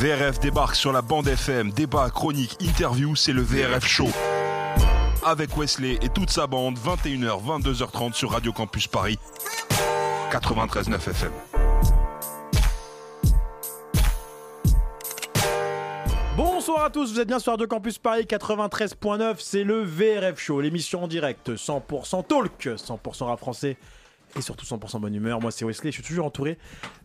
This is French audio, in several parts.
VRF débarque sur la bande FM, débat, chronique, interview, c'est le VRF Show. Avec Wesley et toute sa bande, 21h, 22h30 sur Radio Campus Paris, 93.9 FM. Bonsoir à tous, vous êtes bien sur Radio Campus Paris 93.9, c'est le VRF Show, l'émission en direct 100% talk, 100% rap français et surtout 100% bonne humeur. Moi c'est Wesley, je suis toujours entouré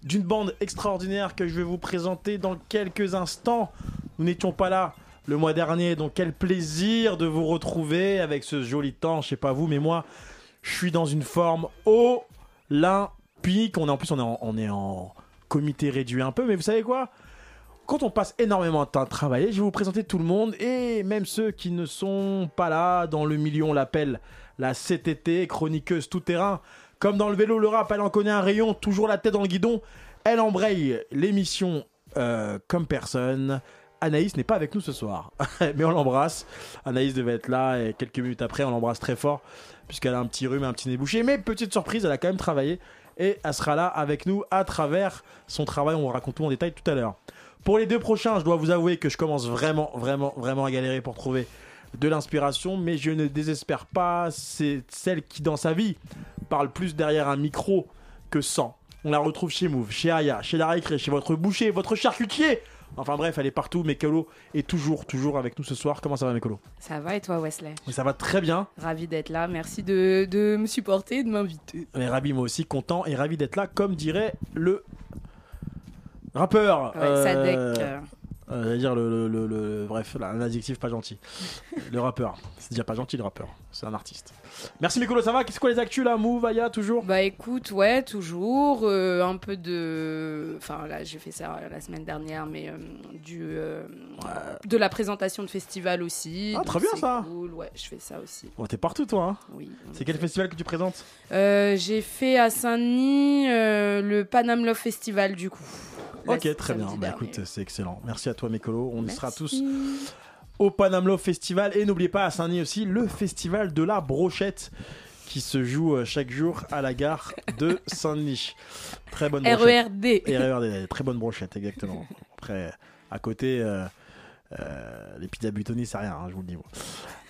d'une bande extraordinaire que je vais vous présenter dans quelques instants. Nous n'étions pas là le mois dernier, donc quel plaisir de vous retrouver avec ce joli temps, je sais pas vous, mais moi je suis dans une forme olympique. On est en plus on est en, on est en comité réduit un peu, mais vous savez quoi? Quand on passe énormément de temps à travailler, je vais vous présenter tout le monde et même ceux qui ne sont pas là dans le milieu, on l'appelle la CTT, chroniqueuse tout terrain. Comme dans le vélo, le rap, elle en connaît un rayon, toujours la tête dans le guidon. Elle embraye l'émission euh, comme personne. Anaïs n'est pas avec nous ce soir, mais on l'embrasse. Anaïs devait être là et quelques minutes après, on l'embrasse très fort puisqu'elle a un petit rhume et un petit nez bouché. Mais petite surprise, elle a quand même travaillé et elle sera là avec nous à travers son travail. On vous raconte tout en détail tout à l'heure. Pour les deux prochains, je dois vous avouer que je commence vraiment, vraiment, vraiment à galérer pour trouver de l'inspiration, mais je ne désespère pas. C'est celle qui, dans sa vie, parle plus derrière un micro que sans. On la retrouve chez Move, chez Aya, chez la récré, chez votre boucher, votre charcutier. Enfin bref, elle est partout. Mekolo est toujours, toujours avec nous ce soir. Comment ça va, Mekolo? Ça va et toi, Wesley? Ça va très bien. Ravi d'être là. Merci de, de me supporter, de m'inviter. Est ravi, moi aussi, content et ravi d'être là, comme dirait le rappeur. Ouais, euh, Sadek. Euh, j'allais dire le, le- le- le- bref, là, un adjectif pas gentil. le rappeur. C'est déjà pas gentil le rappeur. C'est un artiste. Merci Mikolo, ça va? Qu'est-ce quoi les actus là? Move, Aya, toujours? Bah écoute, ouais, toujours. euh, un peu de. Enfin là, j'ai fait ça la semaine dernière, mais euh, du. euh, De la présentation de festival aussi. Ah, très bien, ça. Cool, ouais, je fais ça aussi. Bon, t'es partout toi. Hein Oui. c'est quel festival que tu présentes? J'ai fait à Saint-Denis le Panam Love Festival du coup. Ok, très bien. Bah écoute, c'est excellent. Merci à toi Mikolo. On y sera tous au Panam Love Festival. Et n'oubliez pas à Saint-Denis aussi le festival de la brochette qui se joue euh, chaque jour à la gare de Saint-Denis. Très bonne brochette. RERD. RERD, très bonne brochette, exactement. Après, à côté, euh, euh, les pizzas butonnées, c'est rien, hein, je vous le dis. moi.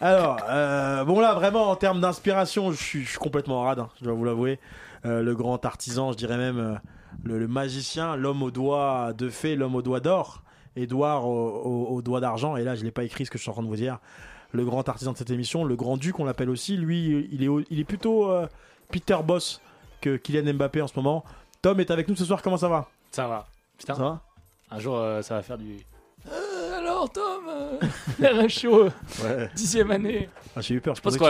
Alors, euh, bon là, vraiment, en termes d'inspiration, je suis, je suis complètement rade, hein, je dois vous l'avouer. Euh, le grand artisan, je dirais même le, le magicien, l'homme aux doigts de fée, l'homme aux doigts d'or, Edouard au, au- doigts d'argent. Et là, je l'ai pas écrit ce que je suis en train de vous dire. Le grand artisan de cette émission, le grand duc, on l'appelle aussi. Lui, il est, au- il est plutôt euh, Peter Boss que Kylian Mbappé en ce moment. Tom est avec nous ce soir, comment ça va? Ça va. Putain, Ça va? Un jour euh, ça va faire du. Euh, alors Tom, euh, RHO, Ouais. dixième année. Ah, j'ai eu peur. Je Je pense que.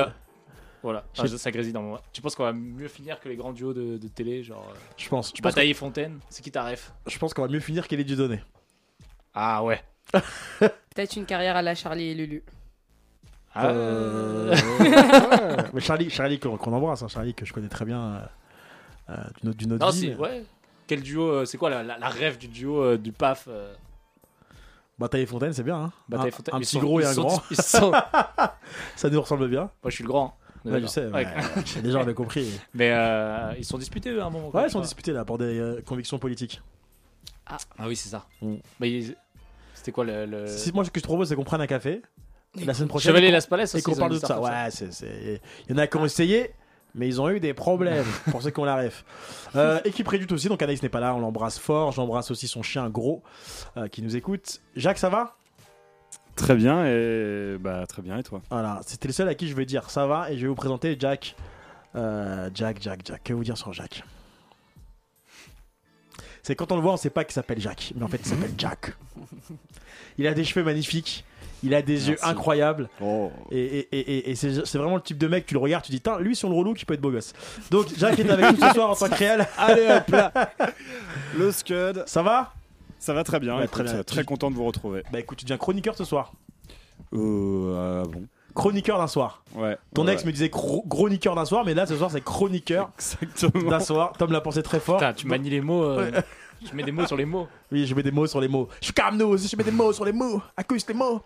Voilà, Je Ah, ça grésille dans moi. Tu penses qu'on va mieux finir que les grands duos de, de télé, genre euh, je pense, pense, Bataille et Fontaine C'est qui ta ref je pense qu'on va mieux finir qu'elle est du donné. Ah ouais. Peut-être une carrière à la Charlie et Lulu. Ah, Euh, ouais. Mais Charlie, Charlie qu'on qu'on embrasse, hein, Charlie que je connais très bien euh, euh, d'une autre, d'une autre Non, vie. c'est. mais- Ouais. Quel duo euh, C'est quoi la, la, la rêve du duo euh, du PAF euh, Bataille et Fontaine, c'est bien. Hein Bataille et un, Fontaine un petit sont- gros et un sont- grand. sont- Moi Ça nous ressemble bien. je suis le grand. Ouais, je sais. Ouais. ouais. Les gens avaient compris. Mais euh, ils sont disputés eux, à un moment. quoi, Ouais, ils sont disputés là pour des euh, convictions politiques. Ah oui, c'est ça. Mm. Mais c'était quoi le. le... Si, moi, ce que je te propose, c'est qu'on prenne un café. La semaine prochaine. Chevalier Las Palais et qu'on parle de ça. Ouais, c'est, c'est- il y en a qui ont essayé, mais ils ont eu des problèmes pour ceux qui ont la ref. Euh, équipe réduite aussi, donc Anaïs n'est pas là, on l'embrasse fort. J'embrasse aussi son chien gros euh, qui nous écoute. Jacques, ça va? Très bien et bah très bien et toi Voilà, c'était le seul à qui je vais dire ça va et je vais vous présenter Jack. Euh, Jack, Jack, Jack. Que vous dire sur Jack? C'est quand on le voit, on sait pas qu'il s'appelle Jack, mais en fait il s'appelle Jack. Il a des cheveux magnifiques, il a des yeux incroyables Oh et, et- et- et- et c'est c'est vraiment le type de mec, tu le regardes, tu dis, Tain, lui sur le relou qui peut être beau gosse. Donc Jack est avec nous ce soir en tant que réel. Allez hop là Le Scud Ça va? Ça va très bien, Ouais, écoute, très bien. très content de vous retrouver. Bah écoute, tu deviens chroniqueur ce soir. Euh, ah bon Chroniqueur d'un soir. Ouais. Ton ouais, ex me disait chroniqueur d'un soir, mais là ce soir c'est chroniqueur Exactement. d'un soir. Tom l'a pensé très fort. Putain, tu manies les mots. euh, Tu mets des mots sur les mots. Oui, je mets des mots sur les mots. Je suis comme nous aussi, je mets des mots sur les mots. Accuse les mots.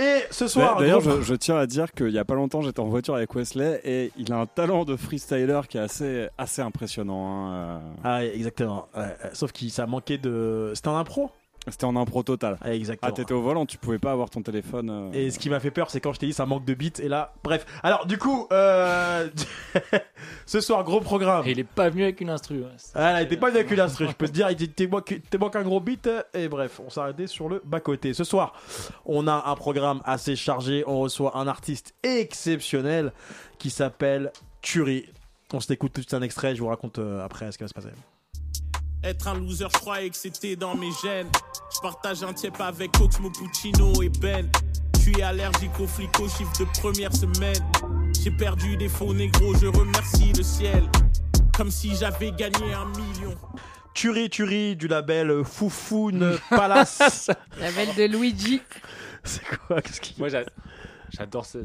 Et ce soir, D'ailleurs, gros- je, je tiens à dire qu'il y a pas longtemps, j'étais en voiture avec Wesley et il a un talent de freestyler qui est assez, assez impressionnant. hein, euh. Ah, exactement. Ouais, ouais. sauf qu'il ça manquait de. C'était un impro? C'était en impro total. Ah, Exactement. Ah, t'étais au volant, tu pouvais pas avoir ton téléphone. euh, Et ce qui m'a fait peur, c'est quand je t'ai dit ça manque de bits. Et là, bref. Alors, du coup, euh... ce soir, gros programme. Et il est pas venu avec une instru. ouais. Ah là, il était pas avec une instru, je peux te dire, il t'es manque, un gros beat. Et bref, on s'est arrêté sur le bas-côté. Ce soir, on a un programme assez chargé. On reçoit un artiste exceptionnel qui s'appelle Turi. On s'écoute tout un extrait, je vous raconte euh, après ce qui va se passer. Être un loser, je croyais que c'était dans mes gènes. Je partage un tiep avec Oxmo Puccino et Ben. Je suis allergique aux flics au chiffre de première semaine. J'ai perdu des faux négros, je remercie le ciel. Comme si j'avais gagné un million. Turi Turi du label Foufoune Palace. La belle de Luigi. c'est quoi Qu'est-ce qui... Moi, j'a- j'adore ce-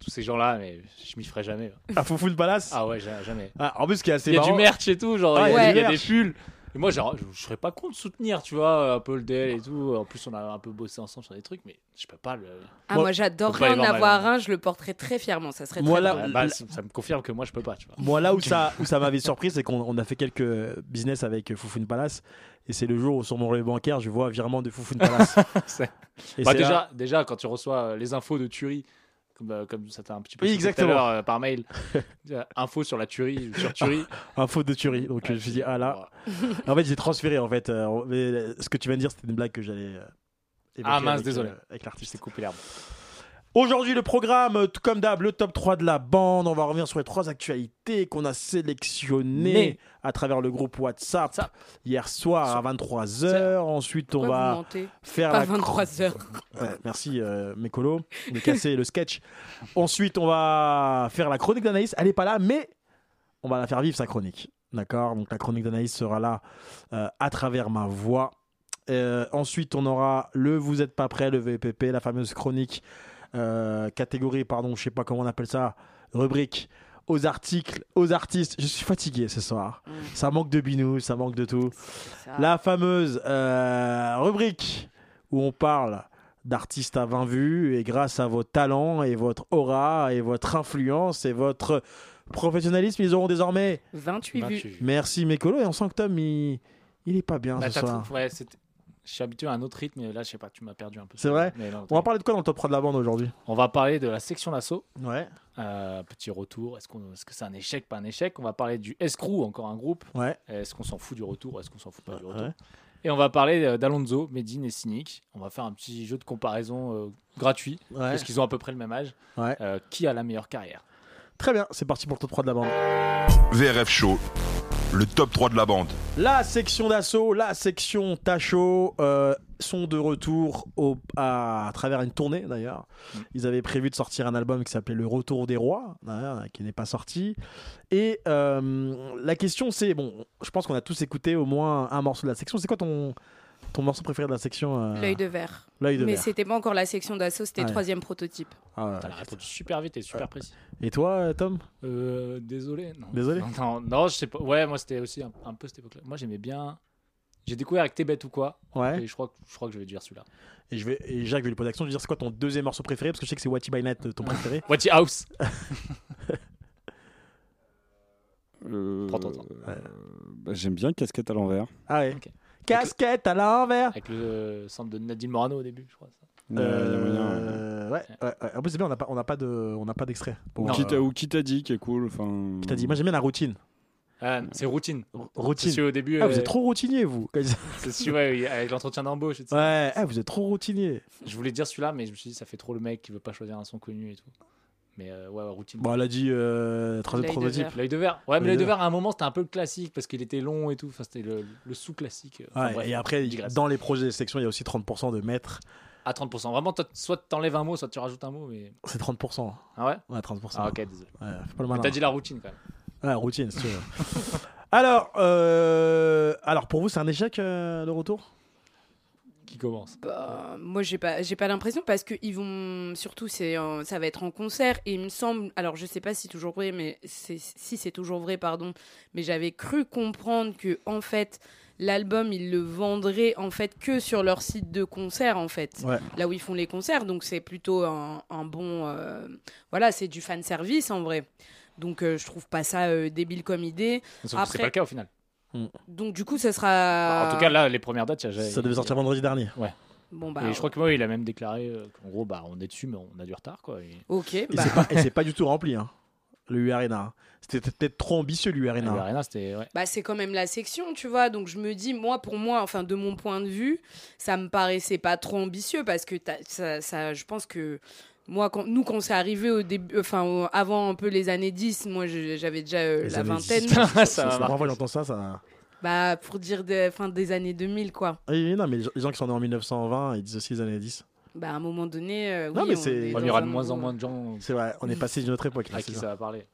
tous ces gens-là, mais je m'y ferai jamais. Ah, Foufoune Palace Ah ouais, ja- jamais. Ah, En plus, ce qui est assez Il y a du merch et tout, genre Ah, il y il y y a des pulls. Et moi, genre, je, je serais pas contre soutenir, tu vois, un peu le DL et tout. En plus, on a un peu bossé ensemble sur des trucs, mais je peux pas le. Ah, Moi- moi, j'adorerais en voir avoir mal. un, je le porterais très fièrement. Ça serait Moi, très là- drôle. Ouais, bah, ça, ça me confirme que moi, je peux pas, tu vois. Moi, là où ça, où ça m'avait surpris, c'est qu'on on a fait quelques business avec Foufoune Palace. Et c'est le jour où sur mon relevé bancaire, je vois virement de Foufoune Palace. Et Bah, déjà, là- déjà, quand tu reçois euh, les infos de tuerie, comme, euh, comme ça t'a un petit peu Oui, cité tout à exactement. l'heure, euh, par mail, euh, info sur la tuerie, sur tuerie. faute de tuerie. Donc je me suis dit, ah là. En fait, j'ai transféré en fait. euh, mais, ce que tu viens de dire, c'était une blague que j'allais. Ah, mince, avec, désolé. avec l'artiste. t'ai coupé l'herbe. Aujourd'hui, le programme, euh, tout comme d'hab, le top 3 de la bande. On va revenir sur les trois actualités qu'on a sélectionnées Mais- à travers le groupe WhatsApp Ça. hier soir à 23h. Ensuite, on Pourquoi va faire Pas la 23 heures. Ouais, merci euh, Mécolo de casser le sketch. Ensuite, on va faire la chronique d'Anaïs. Elle n'est pas là, mais on va la faire vivre sa chronique. D'accord? Donc la chronique d'Anaïs sera là euh, à travers ma voix. Euh, ensuite, on aura le Vous êtes pas prêt, le VPP, la fameuse chronique euh, catégorie, pardon, je sais pas comment on appelle ça, rubrique aux articles, aux artistes. Je suis fatigué ce soir. Mm. Ça manque de binous, ça manque de tout. La fameuse euh, rubrique où on parle d'artistes à 20 vues et grâce à vos talents et votre aura et votre influence et votre professionnalisme, ils auront désormais. 28 vues. 28. Merci Mécolo et on sent que Tom il, il est pas bien Bah, ce soir. ouais, je suis habitué à un autre rythme, mais là, je sais pas, tu m'as perdu un peu. C'est vrai Mais non, On va parler de quoi dans le top 3 de la bande aujourd'hui? On va parler de la section d'assaut. Ouais, Euh, petit retour. Est-ce qu'on, est-ce que c'est un échec, pas un échec? On va parler du Escrew, encore un groupe. ouais, Est-ce qu'on s'en fout du retour? Est-ce qu'on s'en fout pas du retour? Ouais. Et on va parler euh, d'Alonso, Medine et Cynic. On va faire un petit jeu de comparaison euh, gratuit, ouais. parce qu'ils ont à peu près le même âge. Ouais. Euh, qui a la meilleure carrière? Très bien, c'est parti pour le top 3 de la bande. VRF Show, le top 3 de la bande. La section d'assaut, la section Tacho euh, sont de retour au, à, à travers une tournée d'ailleurs. Ils avaient prévu de sortir un album qui s'appelait Le Retour des Rois, d'ailleurs, qui n'est pas sorti. Et euh, la question c'est, bon, je pense qu'on a tous écouté au moins un morceau de la section. C'est quoi ton, ton morceau préféré de la section euh, L'œil de verre. L'œil de Mais verre. c'était pas encore la section d'assaut, c'était Ouais. le troisième prototype. Ah ouais. T'as répondu super vite et super précis. Et toi, Tom? Euh, désolé. Non. Désolé? Non, non, non, je sais pas. Ouais, moi c'était aussi un, un peu cette époque-là. Moi j'aimais bien. J'ai découvert avec T'es bête ou quoi Ouais. Et je crois, que- je crois que je vais dire celui-là. Et, je vais, et Jacques, je vais lui poser l'action. Je vais dire, c'est quoi ton deuxième morceau préféré? Parce que je sais que c'est Watty by Night, ton préféré. Watch It House Euh, Prends ton temps. bah, J'aime bien Casquette à l'envers. Ah ouais. Ok. Casquette à l'envers. Avec le euh, centre de Nadine Morano au début, je crois. ça. Euh, a. Euh, ouais, ouais, ouais. En plus, c'est bien, on n'a pas, on n'a pas de, on n'a pas d'extrait. Ou qui t'a dit qui est cool. Enfin. Qui t'a dit Moi, j'aime bien la routine. Ah, c'est routine. R- routine. celui au début. Ah, vous êtes trop routinier, vous. C'est celui ouais, avec l'entretien d'embauche. et tout ça. Ouais, ah, vous êtes trop routinier. Je voulais dire celui-là, mais je me suis dit, ça fait trop le mec qui veut pas choisir un son connu et tout. Mais euh, ouais, ouais, routine. Bon, elle a dit euh, troisième L'œil de prototype. verre. L'œil de verre. Ouais, mais L'œil de verre, à un moment, c'était un peu le classique parce qu'il était long et tout. Enfin, c'était le, le sous-classique. Enfin, Ouais, bref, et après, digresse. dans les projets de section, il y a aussi 30% de maîtres. À 30%. Vraiment, toi, soit t'enlèves un mot, soit tu rajoutes un mot. Mais... C'est 30%. Ah ouais? Ouais, 30%. Ah ok, désolé. Ouais, pas le malin. T'as dit la routine quand même. Ouais, routine, si tu veux. alors, euh, alors, pour vous, c'est un échec, euh, le retour? Qui commence? Bah, moi, j'ai pas, j'ai pas l'impression parce que ils vont surtout, c'est, en- ça va être en concert et il me semble, alors je sais pas si c'est toujours vrai, mais c'est, si c'est toujours vrai, pardon, mais j'avais cru comprendre que en fait l'album ils le vendraient en fait que sur leur site de concert en fait, Ouais. là où ils font les concerts, donc c'est plutôt un, un bon, euh, voilà, c'est du fan service en vrai. Donc euh, je trouve pas ça euh, débile comme idée. Sauf Après- c'est pas le cas au final. Mm. Donc du coup, ça sera. Bah, En tout cas, là, les premières dates, y a Ça devait sortir vendredi dernier. Bon bah. Et je crois que moi, il a même déclaré euh, qu'en gros, bah, on est dessus, mais on a du retard, quoi. Et- Ok. Et bah, c'est pas, du tout rempli, hein, le U Arena. C'était peut-être trop ambitieux, l'U Et Arena. l'Arena, c'était. Ouais. Bah, c'est quand même la section, tu vois. Donc, je me dis, moi, pour moi, enfin, de mon point de vue, ça me paraissait pas trop ambitieux parce que ça, ça, je pense que moi, quand, nous, quand c'est arrivé au début, enfin, avant un peu les années 10, moi, j'avais déjà euh, la vingtaine. 10. Ça que j'entends ça, ça. bah, pour dire des, fin, des années 2000, quoi. Oui, oui, non, mais les gens qui sont nés en 1920, ils disent aussi les années 10. Bah, à un moment donné, euh, Non, oui, mais on est Il y aura de moins en moins de gens C'est vrai, on est passé d'une autre époque. là, à c'est qui ça va parler.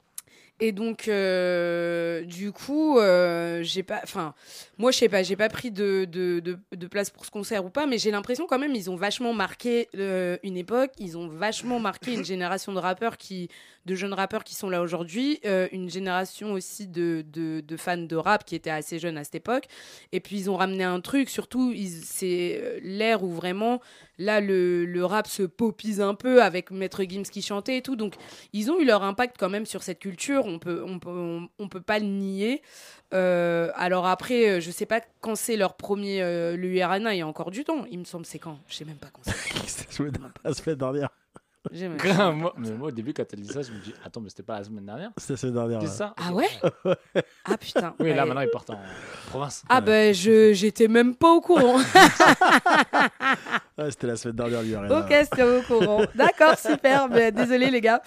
Et donc, euh, du coup, euh, j'ai pas, enfin, moi, je sais pas, j'ai pas pris de, de, de, de place pour ce concert ou pas, mais j'ai l'impression quand même, ils ont vachement marqué euh, une époque, ils ont vachement marqué une génération de rappeurs qui, de jeunes rappeurs qui sont là aujourd'hui, euh, une génération aussi de, de, fans de rap qui étaient assez jeunes à cette époque. Et puis, ils ont ramené un truc, surtout, c'est euh, l'ère où vraiment, là, le, le rap se popise un peu avec Maître Gims qui chantait et tout. Donc, ils ont eu leur impact quand même sur cette culture. On peut, on peut, on, peut pas le nier. Euh, alors après, je sais pas quand c'est leur premier euh, le. Il y a encore du temps. Il me semble c'est quand? Je sais même pas quand c'est. La semaine dernière. Même- moi, mais moi, au début, quand elle dit ça, je me dis Attends, mais c'était pas la semaine dernière C'était la semaine dernière. Ouais. que ça Ah ouais Ah putain. Oui, là, Ouais. maintenant, ils partent en province. Ah ben je j'étais même pas au courant. Ouais, c'était la semaine dernière, l'U Arena. ok, c'était au courant. D'accord, super. Mais désolé les gars.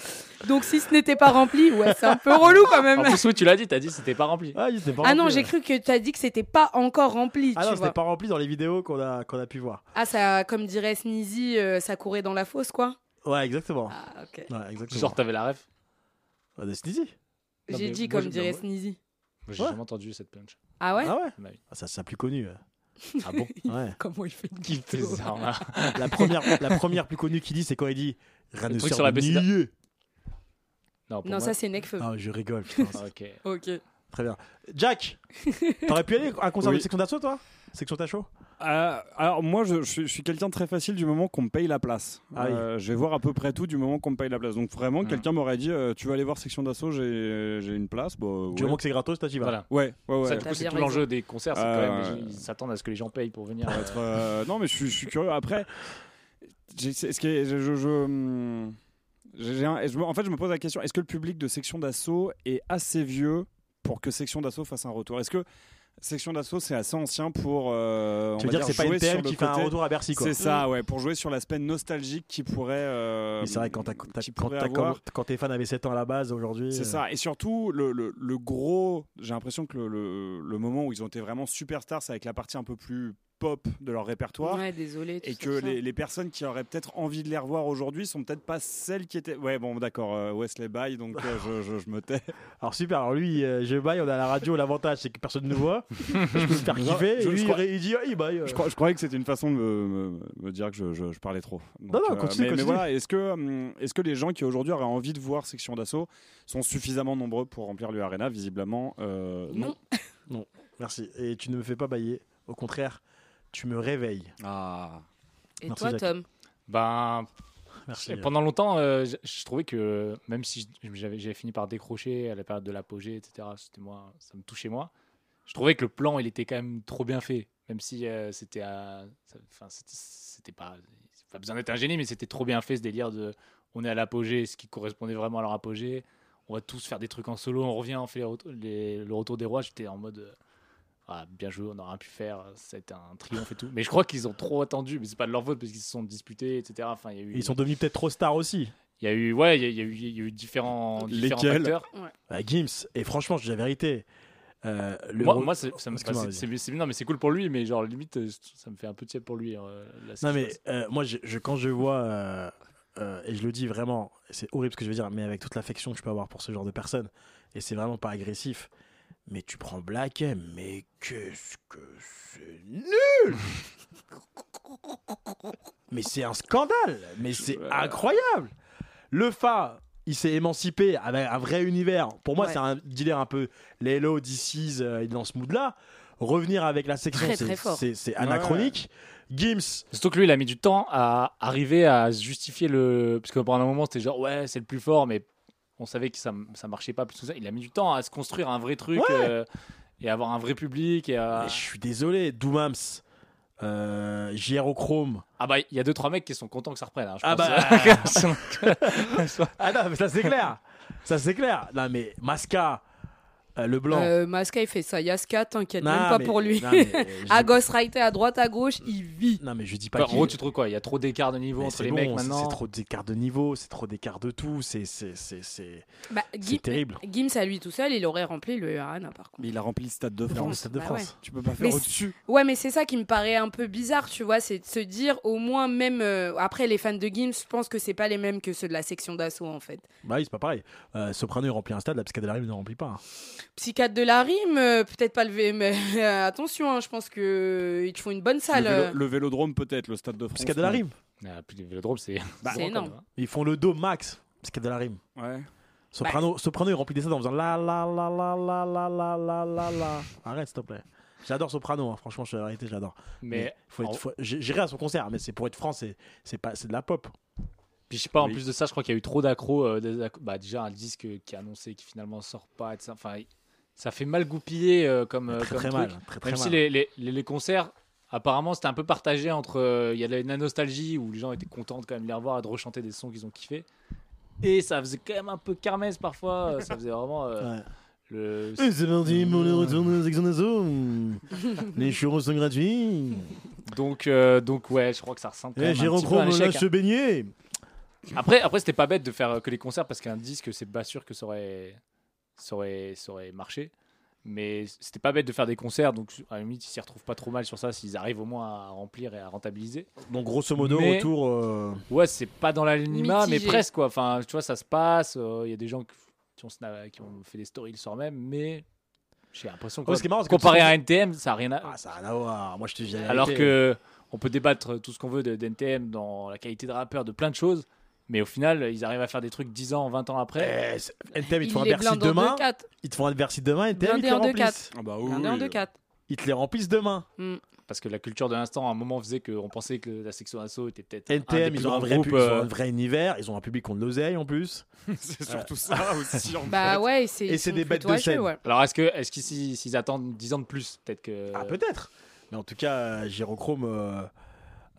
Donc si ce n'était pas rempli, ouais, c'est un peu relou quand même. En plus, oui, tu l'as dit, t'as dit c'était pas rempli. Ah, il était pas Ah non, rempli, j'ai ouais. cru que tu as dit que c'était pas encore rempli. Ah tu non, c'était pas rempli dans les vidéos qu'on a, qu'on a pu voir. Ah ça, comme dirait Sneezy, euh, ça courait dans la fosse quoi. Ouais, exactement. Ah ok. Ouais, exactement. Genre, t'avais la ref Ouais, de Sneezy. Non, J'ai mais dit moi, comme dirait Sneezy. J'ai Ouais. jamais entendu cette punch. Ah ouais Ah ouais vie. ah, Ça, c'est la plus connue. ouais. Ah bon Ouais. Comment il fait une Qui fait ça là la, première, la première plus connue qu'il dit, c'est quand il dit Rien Le ne truc sert sur la de Bessida. nier. Non, pour Non, moi- ça c'est Necfeu. Ah, je rigole, putain. Ah, Ok. Ok. Très bien. Jack, t'aurais pu aller à un concert Oui. de section d'assaut, toi? Section Tacho? Euh, alors moi, je, je suis- quelqu'un de très facile du moment qu'on me paye la place. Ah oui. Euh, je vais voir à peu près tout du moment qu'on me paye la place. Donc vraiment, Mm. quelqu'un m'aurait dit, euh, tu vas aller voir section d'assaut, j'ai j'ai une place. Bon, Du ouais. moment que c'est gratos, toi, t'y vas. Voilà. ouais, ouais, ouais. Ça, T'as du coup, c'est tout l'enjeu des concerts, c'est Euh, quand même, ils s'attendent à ce que les gens payent pour venir. Pour être, euh, non, mais je suis, je suis curieux. Après, j'ai- c'est- ce qui est- je, je- je, hum, j'ai un- je me- en fait, je me pose la question est-ce que le public de section d'assaut est assez vieux pour que section d'assaut fasse un retour? Est-ce que section d'assaut c'est assez ancien pour euh, on Tu veux va dire que c'est pas jouer une le qui fait un retour à Bercy, quoi. C'est ça, ouais, pour jouer sur l'aspect nostalgique qui pourrait. euh, Mais c'est vrai, quand, t'as- t'as- qui quand, pourrait t'as- avoir. quand- quand tes fans avaient 7 ans à la base, aujourd'hui. C'est euh, ça. Et surtout, le, le- le gros, j'ai l'impression que le, le- le moment où ils ont été vraiment superstars, c'est avec la partie un peu plus pop de leur répertoire. Ouais, désolé. tout Et que les, les personnes qui auraient peut-être envie de les revoir aujourd'hui sont peut-être pas celles qui étaient. Ouais, bon, d'accord, euh, Wesley Bay, donc euh, je, je- je me tais. Alors super, alors lui, euh, je baille, on est à la radio, l'avantage c'est que personne ne nous voit. je peux me faire kiffer. je- et lui, crois- il dit, ah, il baille. euh. Je, crois- je croyais que c'était une façon de me, me- me dire que je, je- je parlais trop. Donc, Non, non, continue, mais, mais continue. voilà, est-ce que, hum, est-ce que les gens qui aujourd'hui auraient envie de voir Section d'Assaut sont suffisamment nombreux pour remplir le Arena? Visiblement, euh, non. Non. Merci. Et tu ne me fais pas bailler. Au contraire, tu me réveilles. Ah. Et Merci, toi. Tom? Ben, Merci. Et pendant longtemps, euh, je, je trouvais que même si j'avais fini par décrocher à la période de l'apogée, etc., c'était moi, ça me touchait moi. Je trouvais que le plan, il était quand même trop bien fait, même si euh, c'était, enfin, c'était, c'était pas, pas besoin d'être un génie, mais c'était trop bien fait ce délire de, on est à l'apogée, ce qui correspondait vraiment à leur apogée. On va tous faire des trucs en solo, on revient, on fait les retours- les- le retour des rois. J'étais en mode, euh, ah, bien joué, on aurait pu faire, a été un triomphe et tout. Mais je crois qu'ils ont trop attendu, mais c'est pas de leur faute parce qu'ils se sont disputés, etc. Enfin, il y a eu, Ils sont devenus peut-être trop stars aussi. il y a eu, ouais, il y a, y eu, il y a eu différents, différents Lesquels facteurs. Bah, Gims, et franchement, je dis la vérité. euh, le Moi, ça me- c'est- non, mais c'est cool pour lui, mais genre limite, euh, ça me fait un peu tiède pour lui. euh, là, Non mais euh, moi je, je- quand je vois euh, euh, et je le dis vraiment c'est horrible ce que je veux dire mais avec toute l'affection que je peux avoir pour ce genre de personnes et c'est vraiment pas agressif mais tu prends Black M mais qu'est-ce que c'est nul mais c'est un scandale mais c'est incroyable le Fa il s'est émancipé avec un vrai univers pour moi Ouais. c'est un dealer un peu Lelo, DC's euh, il est dans ce mood là revenir avec la section c'est- très fort. c'est c'est anachronique Gims Surtout que lui, il a mis du temps à arriver à se justifier le. Parce que pendant un moment, c'était genre, ouais, c'est le plus fort, mais on savait que ça, ça marchait pas plus que ça. Il a mis du temps à se construire un vrai truc. Ouais. euh, et avoir un vrai public. Et, Mais Je suis désolé, Doomams, euh. Ah bah, il y a deux trois mecs qui sont contents que ça reprenne. hein, je Ah pense. bah. Ah non, mais ça c'est clair. Ça c'est clair. Non, mais Masca, euh, le blanc. Euh, Masca, il fait ça. Yaska, t'inquiète Non, même pas mais- pour lui. non, mais, à Ghostwriter, à droite, à gauche, il vit. Non, mais je dis pas Enfin, en gros, tu trouves quoi? Il y a trop d'écart de niveau Mais entre les bon, mecs maintenant. C'est trop d'écart de niveau, c'est trop d'écart de tout. C'est c'est c'est c'est Bah, terrible. Gims, à lui tout seul, il aurait rempli le Arena, par contre. Mais il a rempli le stade de Dans le France. Stade de Bah France. Tu peux pas faire au-dessus. Ouais, mais c'est ça qui me paraît un peu bizarre, tu vois, c'est de se dire au moins même euh, après les fans de Gims, je pense que c'est pas les mêmes que ceux de la section d'assaut en fait. Bah oui, c'est pas pareil. Euh, Soprano il remplit un stade, la Psychiatre de la Rime ne remplit pas. hein. Psychiatre de la rime, euh, peut-être pas le V, mais euh, attention, hein, je pense que euh, ils te font une bonne Le, salle. vélo- le vélodrome peut-être, le stade de France. Psychiatre de la Rime. Ah, puis le vélodrome, c'est. Bah, C'est énorme. même, hein. Ils font le dos max. Psychiatre de la Rime. Ouais. Soprano, Bah. Soprano il remplit des stades en faisant la la la la la la la la la la. Arrête s'il te plaît. J'adore Soprano, hein. franchement, je suis la vérité, j'adore. Mais faut être- j'irai à son concert, mais c'est pour être franc, c'est c'est pas, c'est de la pop. Puis je sais pas, en plus de ça, je crois qu'il y a eu trop d'accros. euh, bah, déjà, un disque qui est annoncé qui finalement sort pas. Enfin, ça fait mal goupiller euh, comme, euh, très comme très truc. mal, très Même si les, les, les- les concerts, apparemment, c'était un peu partagé entre. euh, Il y a de la nostalgie où les gens étaient contents de quand même les revoir et de rechanter des sons qu'ils ont kiffé. Et ça faisait quand même un peu kermesse parfois. euh, Ça faisait vraiment. Ouais. le... Et c'est parti pour le retour de la section d'assaut. Les churros sont gratuits. Donc, donc, ouais, je crois que ça ressemble quand même un petit peu à un échec, hein. se baigner. Après, après c'était pas bête de faire que les concerts parce qu'un disque, c'est pas sûr que ça aurait, ça aurait, ça aurait marché. Mais c'était pas bête de faire des concerts, donc à la limite, ils s'y retrouvent pas trop mal sur ça s'ils arrivent au moins à remplir et à rentabiliser. Donc grosso modo, Mais- retour. euh, Ouais, c'est pas dans l'anonymat, mais presque quoi. Enfin, tu vois, ça se passe. euh, Il y a des gens qui ont, sna- qui ont fait des stories le soir même, mais j'ai l'impression que Ouais, ce qui est marrant, c'est que comparé tu- à NTM, ça a rien à. Ah, ça n'a rien à voir. Moi, je te dis. Alors que on peut débattre tout ce qu'on veut de d'NTM dans la qualité de rappeur, de plein de choses, mais au final, ils arrivent à faire des trucs 10 ans, 20 ans après. Eh, NTM, ils te font un les Bercy demain. 2-4. Ils te font un Bercy demain. NTM, ils te en deux, remplissent. Ah bah oui. En. 2-4. Ils te les remplissent demain. Parce que la culture de l'instant, à un moment, faisait qu'on pensait que la section d'assaut était peut-être. NTM, ils ont, un grands vrai, groupes, pu- ils ont euh, un vrai univers. Ils ont un public qui ont de l'oseille en plus. c'est surtout ça aussi. en Bah fait. ouais, c'est Et c'est des bêtes de scène. ouais. Alors, est-ce que, est-ce qu'ils s'ils- attendent 10 ans de plus, peut-être que. Ah, peut-être. Mais en tout cas, euh, Gyrochrome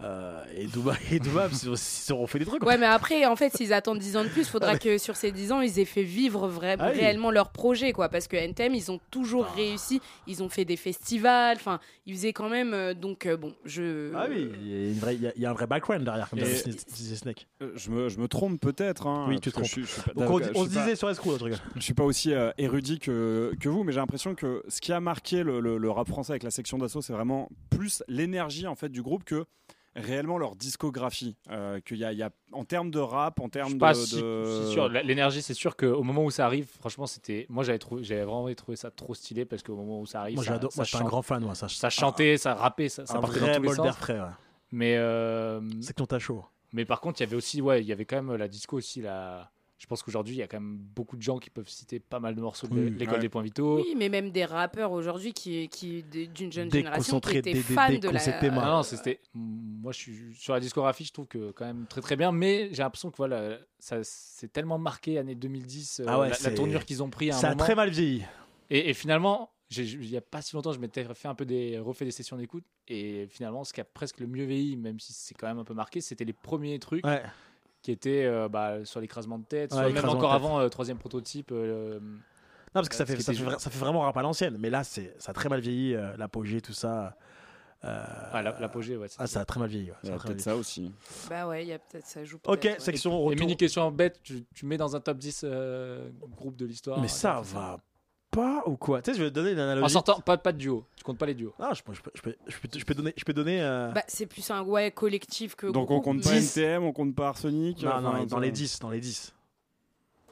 euh, et Douma et ils auront fait des trucs. Ouais, mais après, en fait, s'ils attendent 10 ans de plus, faudra que sur ces 10 ans, ils aient fait vivre vra- Ah oui. réellement leur projet, quoi. Parce que NTM, ils ont toujours réussi. Ils ont fait des festivals. Enfin, ils faisaient quand même. euh, donc, euh, bon, je. Ah oui, il y, a y un vrai background derrière, comme disait Snake. Je me, je me trompe peut-être. hein, Oui, tu te trompes. Je, suis- je suis pas- Donc on, se pas- disait sur Escrew, truc. Je suis pas aussi euh, érudit que, que vous, mais j'ai l'impression que ce qui a marqué le, le- le rap français avec la section d'assaut, c'est vraiment plus l'énergie en fait du groupe que réellement leur discographie. Euh, qu'il y a, il y a en termes de rap, en Je termes sais de, pas si- de- c'est sûr, l'énergie, c'est sûr qu'au moment où ça arrive, franchement, c'était. Moi, j'avais trouvé, j'avais vraiment trouvé ça trop stylé parce qu'au moment où ça arrive, Moi, ça, j'adore. ça Moi, je suis un grand fan, moi. Ça, ça chantait, ça rappait, ça, ça un partait vrai dans tous les bol sens. d'air frais. ouais. Mais, euh, C'est que ton t'as chaud. mais par contre, il y avait aussi, ouais, il y avait quand même la disco aussi. La... Je pense qu'aujourd'hui, il y a quand même beaucoup de gens qui peuvent citer pas mal de morceaux de Oui, l'école ouais. des points vitaux. Oui, mais même des rappeurs aujourd'hui qui, qui d'une jeune génération qui étaient fans de la. déconcepté, Ah moi. non, c'était. Moi, je suis sur la discographie, je trouve que quand même très très bien, mais j'ai l'impression que voilà, ça c'est tellement marqué année 2010, euh, Ah ouais, la- tournure qu'ils ont pris à un Ça a très mal vieilli. Et, et finalement, il y a pas si longtemps, je m'étais fait un peu des refait des sessions d'écoute, et finalement, ce qui a presque le mieux vieilli, même si c'est quand même un peu marqué, c'était les premiers trucs Ouais. Qui étaient euh, bah, sur l'écrasement de tête, Ouais, soit même encore avant euh, troisième prototype. euh, Non, parce que ça fait, ça, était fait, ça vraiment rap à l'ancienne. Mais là, c'est, ça a très mal vieilli, euh, l'apogée, tout ça. Euh, ah, la- l'apogée, ouais. c'est ah, ça a très mal vieilli. ouais, Il y a peut-être vieilli. ça aussi. Bah ouais, il y a peut-être ça joue. Ok, peut-être, ouais. section Et retour. mini question bête, tu, tu mets dans un top 10 euh, groupe de l'histoire. Mais ça euh, va pas ou quoi? Tu sais, je vais te donner une analogie. En sortant, pas, pas de duo. Tu comptes pas les duos. Ah, je, peux, je, peux, je, peux, je, peux, je peux donner. Je peux donner euh, Bah, c'est plus un ouais collectif que. Donc on groupe, compte pas mais- 10. NTM, on compte pas Arsenic. non, non, enfin, dans ça- les 10. Dans les 10.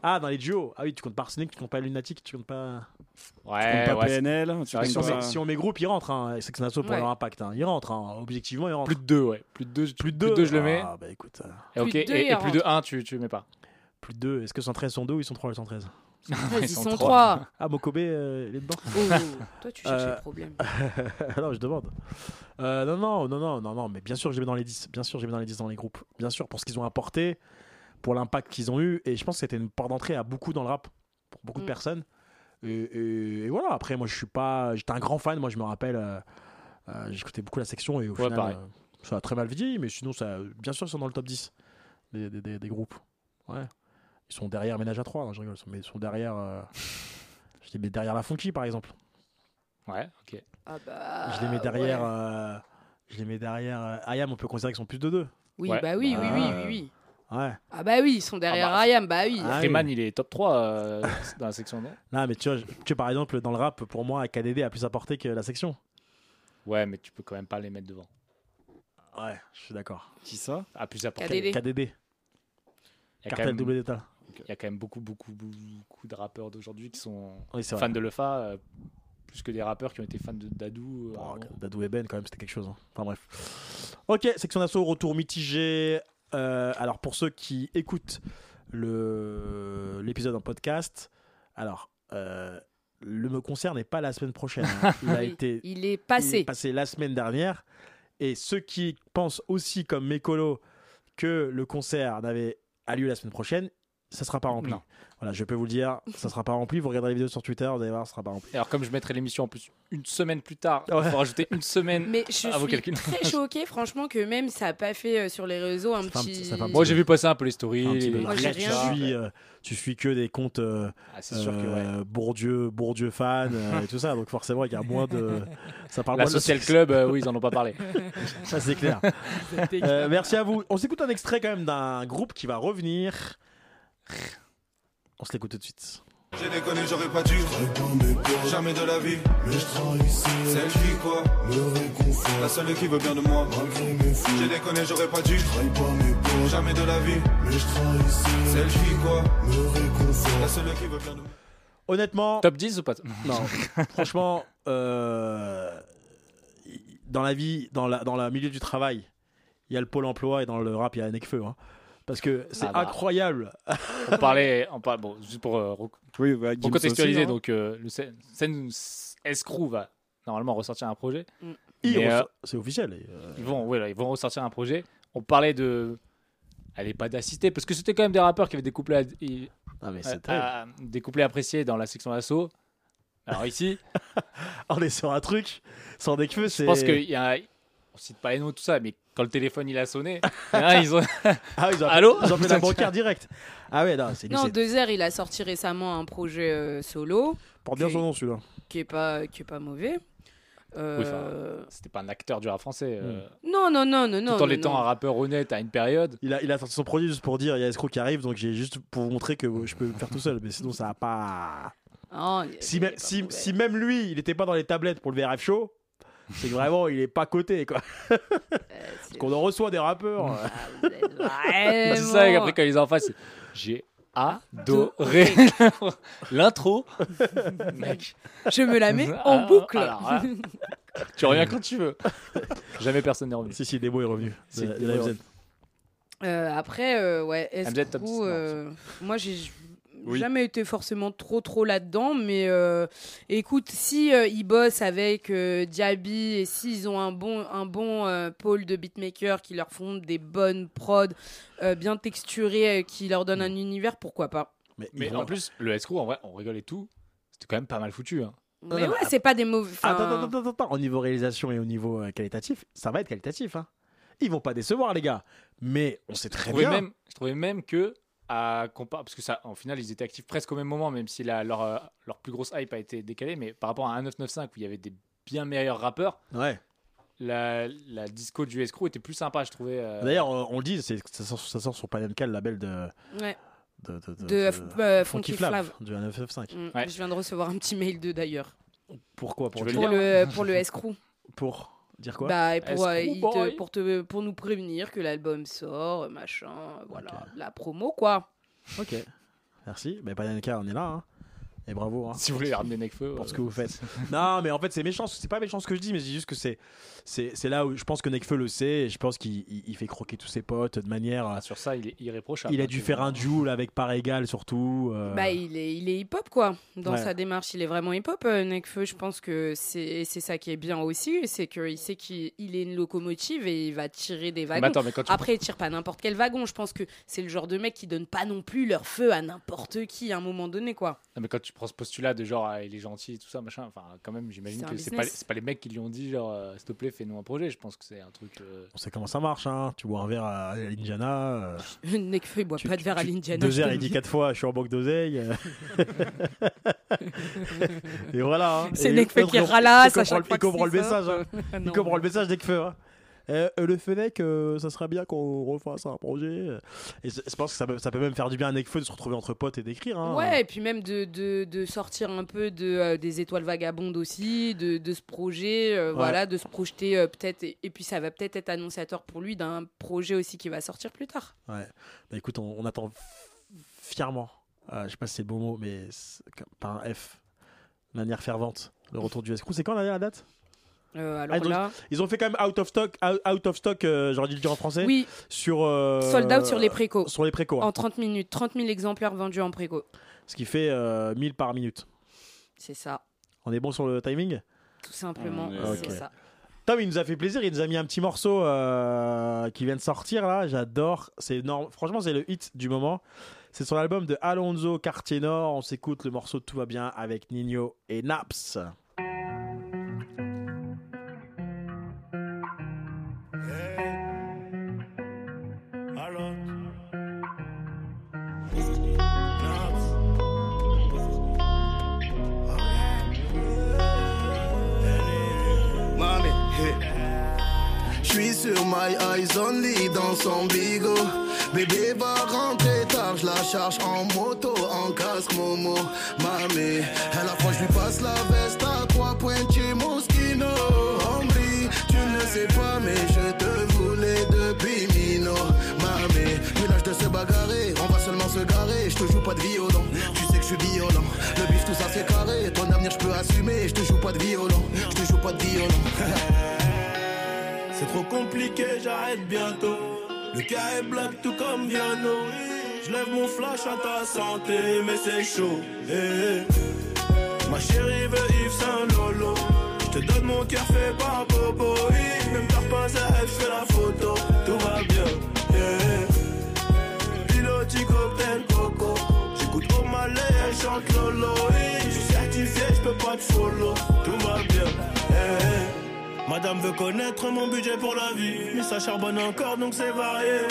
Ah, dans les duos. Ah oui, tu comptes pas Arsenic, tu comptes pas Lunatic, tu comptes pas. Tu Ouais, comptes pas ouais, c'est- PNL. Tu c'est comptes Si on, que pas- met, si on met groupe, il rentre. Hein, Sex Nassau pour Ouais. leur impact. Hein. Il rentre. Hein. Objectivement, il rentre. plus de deux, ouais. Plus de deux, plus de plus de 2. deux, je le mets. Ah, bah écoute. euh, Et, ok, Plus de deux, et, il et plus de rentre. 1, tu, tu mets pas. plus de 2. Est-ce que 113 sont 2 ou ils sont 3 les 113 Ils sont sont trois. Ah, Mokobe, euh, il est dedans Oh, toi, tu cherches Euh, le problème. non, je demande. Euh, non, non, non, non, non, non, mais bien sûr, les mets dans les 10. Bien sûr, les mets dans les 10 dans les groupes. Bien sûr, pour ce qu'ils ont apporté, pour l'impact qu'ils ont eu. Et je pense que c'était une porte d'entrée à beaucoup dans le rap, pour beaucoup de Mm. personnes. Et, et- et voilà, après, moi, je suis pas. J'étais un grand fan, moi, je me rappelle. euh, euh, J'écoutais beaucoup la section et au Ouais, final, euh, ça a très mal vieilli, mais sinon, ça, bien sûr, ils sont dans le top 10 des, des- des- des groupes. Ouais. Ils sont derrière Ménage à 3, non, je rigole, mais ils sont derrière. euh, je les mets derrière la Funky, par exemple. Ouais, ok. Ah bah, je les mets derrière. ouais. euh, je les mets derrière. euh, Ayam, on peut considérer qu'ils sont plus de deux. Oui, Ouais. bah oui, oui, oui, Ah. oui, oui. Ouais. Ah bah oui, ils sont derrière Ah bah, Ayam, bah oui. Ah, Freeman, oui. il est top 3 euh, dans la section, non? Non, mais tu vois, tu vois, par exemple, dans le rap, pour moi, KDD a plus apporté que la section. Ouais, mais tu peux quand même pas les mettre devant. Ouais, je suis d'accord. Qui ça? À plus apporter. KDD. KDD, a quand cartel même- double d'état. Il y a quand même beaucoup, beaucoup, beaucoup de rappeurs d'aujourd'hui qui sont Oui, fans vrai. de Lefa, euh, plus que des rappeurs qui ont été fans de Dadou. euh, Oh. Dadou et Ben, quand même, c'était quelque chose. hein. Enfin bref. Ok, section d'assaut, retour mitigé. Euh, alors, pour ceux qui écoutent l'épisode en podcast, alors, euh, le concert n'est pas la semaine prochaine. hein. Il a été Il est il est passé. passé la semaine dernière. Et ceux qui pensent aussi, comme Mécolo, que le concert n'avait a lieu la semaine prochaine, ça sera pas rempli. Non. Voilà, je peux vous le dire, ça sera pas rempli. Vous regarderez la vidéo sur Twitter, vous allez voir, ça sera pas rempli. Alors, comme je mettrai l'émission en plus une semaine plus tard, il Ouais. faut rajouter une semaine. Mais je à vos suis calculs. très choquée, franchement, que même ça a pas fait euh, sur les réseaux un Ça fait un petit. un Moi, j'ai vu passer un peu les stories. Les- Moi, j'ai tu, rien suis, euh, tu suis que des comptes euh, Ah, c'est sûr que ouais. euh, Bourdieu, Bourdieu fan euh, et tout ça, donc forcément il y a moins de. Ça parle La moins de- Social Club, euh, oui, ils en ont pas parlé. Ça c'est clair. Euh, merci à vous. On s'écoute un extrait quand même d'un groupe qui va revenir. On se l'écoute tout de suite. J'ai déconné, j'aurais pas dû. Jamais de la vie. Celle qui quoi? La seule qui veut bien de moi. J'ai déconné, j'aurais pas dû. Jamais de la vie. Celle qui quoi? La seule qui veut bien de moi. Honnêtement, Top 10 ou pas? non. franchement, euh, dans la vie, dans la, dans le milieu du travail, il y a le pôle emploi et dans le rap, il y a Necfeu. Hein. Parce que c'est Ah bah. incroyable. On parlait, on parle, bon, juste pour, euh, Oui, pour contextualiser, aussi, hein. donc euh, le scène- scène Escrew va normalement ressortir un projet. Ressort- euh, C'est officiel. et, euh, Ils vont, ouais, là, ils vont ressortir un projet. On parlait de, allez pas d'assister, parce que c'était quand même des rappeurs qui avaient des couplets, à- Ah, mais à- des couplets appréciés dans la section d'assaut. Alors ici, On est sur un truc sans Necfeu, je c'est. pense qu'il y a, on cite pas les noms tout ça, mais quand le téléphone il a sonné, il y en a, ils ont, Ah, ils ont Allô Ils ont fait la bancaire direct. Ah ouais, non, c'est Non, Airs, il a sorti récemment un projet euh, solo porte bien son nom celui-là. qui est pas, qui est pas mauvais. Euh, Oui, c'était pas un acteur du rap français. euh, Non, non, non, non, non. tout en non, étant non. un rappeur honnête à une période. Il a, il a sorti son produit juste pour dire il y a Escroc qui arrive, donc j'ai juste pour vous montrer que je peux le faire tout seul, mais sinon ça a pas. Si, même- est pas si, mauvais. si même lui, il n'était pas dans les tablettes pour le VRF show, c'est que vraiment il est pas coté quoi. Euh, Parce qu'on en reçoit des rappeurs. Ah, C'est ça, et après quand ils en face, c'est- j'ai adoré l'intro. Mec, Je me la mets Ah, en boucle. alors, là, tu reviens quand tu veux. Jamais personne n'est revenu. si si, Demo est revenu. Si, de- de la. Euh, après, euh, ouais, MZ top 10, Escrew, non, euh, moi j'ai Oui. jamais été forcément trop trop là-dedans, mais euh, écoute, si euh, ils bossent avec euh, Diaby et s'ils ont un bon un bon euh, pôle de beatmakers qui leur font des bonnes prods euh, bien texturées, euh, qui leur donnent un univers, pourquoi pas? Mais, en plus, le escroc, en vrai, on rigole et tout. C'était quand même pas mal foutu. hein. Mais non, ouais, c'est pas des mauvais. Attends, attends, attends, attends, attends. Au niveau réalisation et au niveau euh, qualitatif, ça va être qualitatif. Hein. Ils vont pas décevoir les gars. Mais on sait très bien. même, je trouvais même que, à parce que ça, en final, ils étaient actifs presque au même moment, même si la- leur, euh, leur plus grosse hype a été décalée. Mais par rapport à un 995 où il y avait des bien meilleurs rappeurs, Ouais. la, la disco du escroc était plus sympa, je trouvais. euh, D'ailleurs, on le dit, c'est- ça sort, ça sort sur Panenka, le label de ouais, de, de, de, euh, Funky Flav. Flav, du 995. Mm, Ouais. Je viens de recevoir un petit mail d'eux d'ailleurs. Pourquoi Pour Tu le, pour le escrew. pour dire quoi Bah, et pour, euh, il te- pour, te, pour nous prévenir que l'album sort, machin, voilà, la promo quoi. Ok. Merci. Mais Panenka, on est là. Hein. Et bravo. Hein. Si vous voulez ramener Necfeu. pour ce euh, que vous faites. non, mais en fait, c'est méchant. C'est pas méchant ce que je dis, mais je dis juste que c'est, c'est, c'est là où je pense que Nekfeu le sait. Et je pense qu'il il- il fait croquer tous ses potes de manière. ah, sur ça, il est irréprochable. il a hein, dû faire un duel avec part égale, surtout. euh, Bah, il est, il est hip-hop quoi. Dans Ouais. sa démarche, il est vraiment hip-hop. Euh, Nekfeu, je pense que c'est c'est ça qui est bien aussi. C'est qu'il sait qu'il il est une locomotive et il va tirer des Mais wagons. attends, mais quand tu Après, il tire pas n'importe quel wagon. Je pense que c'est le genre de mec qui donne pas non plus leur feu à n'importe qui à un moment donné, quoi. Non, mais quand tu prends ce postulat de genre, ah, il est gentil et tout ça, machin. Enfin, quand même, j'imagine que c'est pas, pas les mecs qui lui ont dit, genre, euh, s'il te plaît, fais-nous un projet. Je pense que c'est un truc. euh, On sait comment ça marche, hein. Tu bois un verre à, à l'Indiana. euh, Nekfeu, il boit tu- pas de tu- verre à l'Indiana. Deux te il dit quatre fois, je suis en banque d'oseille. Et voilà. hein. C'est l'autre, qui il à chaque fois Il comprend le message. hein. Il comprend le message d'Ekfeu. Euh, le Fennec, euh, ça serait bien qu'on refasse un projet. Et je je pense que ça peut, ça peut même faire du bien à Nekfeu de se retrouver entre potes et d'écrire. Hein. Ouais, et puis même de, de, de sortir un peu de, euh, des étoiles vagabondes aussi, de, de ce projet, euh, voilà, de se projeter peut-être, et, et puis ça va peut-être être annonciateur pour lui d'un projet aussi qui va sortir plus tard. Ouais. Bah écoute, on, on attend fièrement. je sais pas si c'est le bon mot, mais par un F. De manière fervente. Le retour du escroc. C'est quand la date? Euh, alors Ah, donc, là, Ils ont fait quand même out of stock, out, out of stock, euh, j'aurais dû le dire en français. oui, Sur. euh, sold out sur les précos. Sur les précos. hein. En 30 minutes, 30 000 exemplaires vendus en préco. Ce qui fait euh, 1000 par minute. C'est ça, On est bon sur le timing? Tout simplement, Ah, c'est ça. Tom, il nous a fait plaisir. Il nous a mis un petit morceau euh, qui vient de sortir là. J'adore. C'est énorme. Franchement, c'est le hit du moment. C'est sur l'album de Alonso Quartier Nord. On s'écoute le morceau Tout va bien avec Nino et Naps. My eyes only dans son bigot. Bébé va rentrer tard, je la charge en moto, en casque Momo. Mamé, à la fois je lui passe la veste à trois points chez Moschino. Hombre, tu ne sais pas, mais je te voulais depuis Mino. Mamé, plus l'âge de se bagarrer, on va seulement se garer. Je te joue pas de violon, tu sais que je suis violent. Le bif, tout ça c'est carré, ton avenir je peux assumer. Je te joue pas de violon, je te joue pas de violon. c'est trop compliqué, j'arrête bientôt. Le cas est black tout comme Viano. Je lève mon flash à ta santé, mais c'est chaud. eh. Ma chérie veut Yves Saint Lolo. Je te donne mon cœur fait par Bobo. Oui, Même t'as pas elle fait la photo. Tout va bien. eh. Piloti cocktail coco. J'écoute au malais, elle chante Lolo. Je suis certifié, je peux pas te follow. Madame veut connaître mon budget pour la vie. Mais ça charbonne encore donc c'est varié.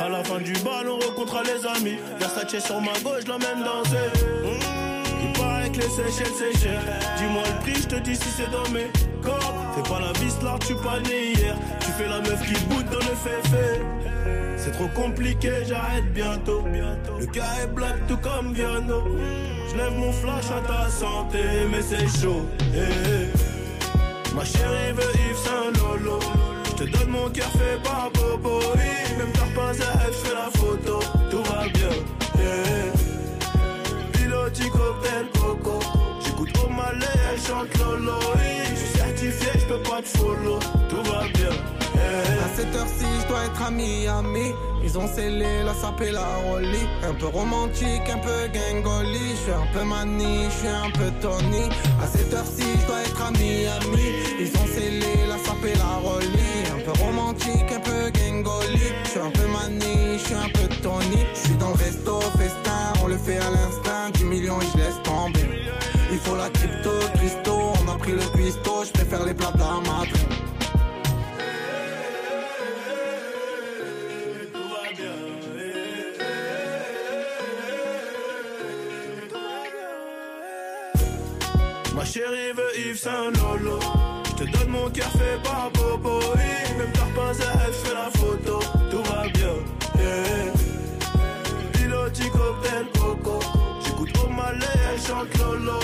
À la fin du bal, on rencontre les amis. Versace sur ma gauche, l'emmène danser. Mmh, il paraît que les Seychelles c'est cher. Dis-moi le prix, je te dis si c'est dans mes cordes. Fais pas la vis là, tu pas né hier. Tu fais la meuf qui boude dans le féfé. C'est trop compliqué, j'arrête bientôt. Le cas est black tout comme Viano. Je lève mon flash à ta santé, mais c'est chaud. eh, eh. Ma chérie veut Yves Saint Lolo. Je te donne mon cœur fait par Bobo. Même t'as pas elle fait la photo. Tout va bien. yeah. Piloti cocktail coco. J'écoute au malais, elle chante Lolo. Je suis certifié, je peux pas te follow. À cette heure-ci, je dois être à Miami. Ils ont scellé la sape la rollie. Un peu romantique, un peu gangoli. Je suis un peu mani, je suis un peu Tony. À cette heure-ci, je dois être à Miami. Ils ont scellé la sape la rollie. Un peu romantique, un peu gangoli. Je suis un peu mani, je suis un peu Tony. Je suis dans le resto, festin, on le fait à l'instinct. 10 millions, je laisse tomber. Il faut la crypto, Christo. On a pris le cuistot, je préfère les plats de la. Chérie veut Yves Saint Lolo. Je te donne mon cœur fait par Bobo. Même t'as pas elle fait la photo. Tout va bien. yeah. Piloti cocktail coco. J'écoute au malais, elle chante Lolo.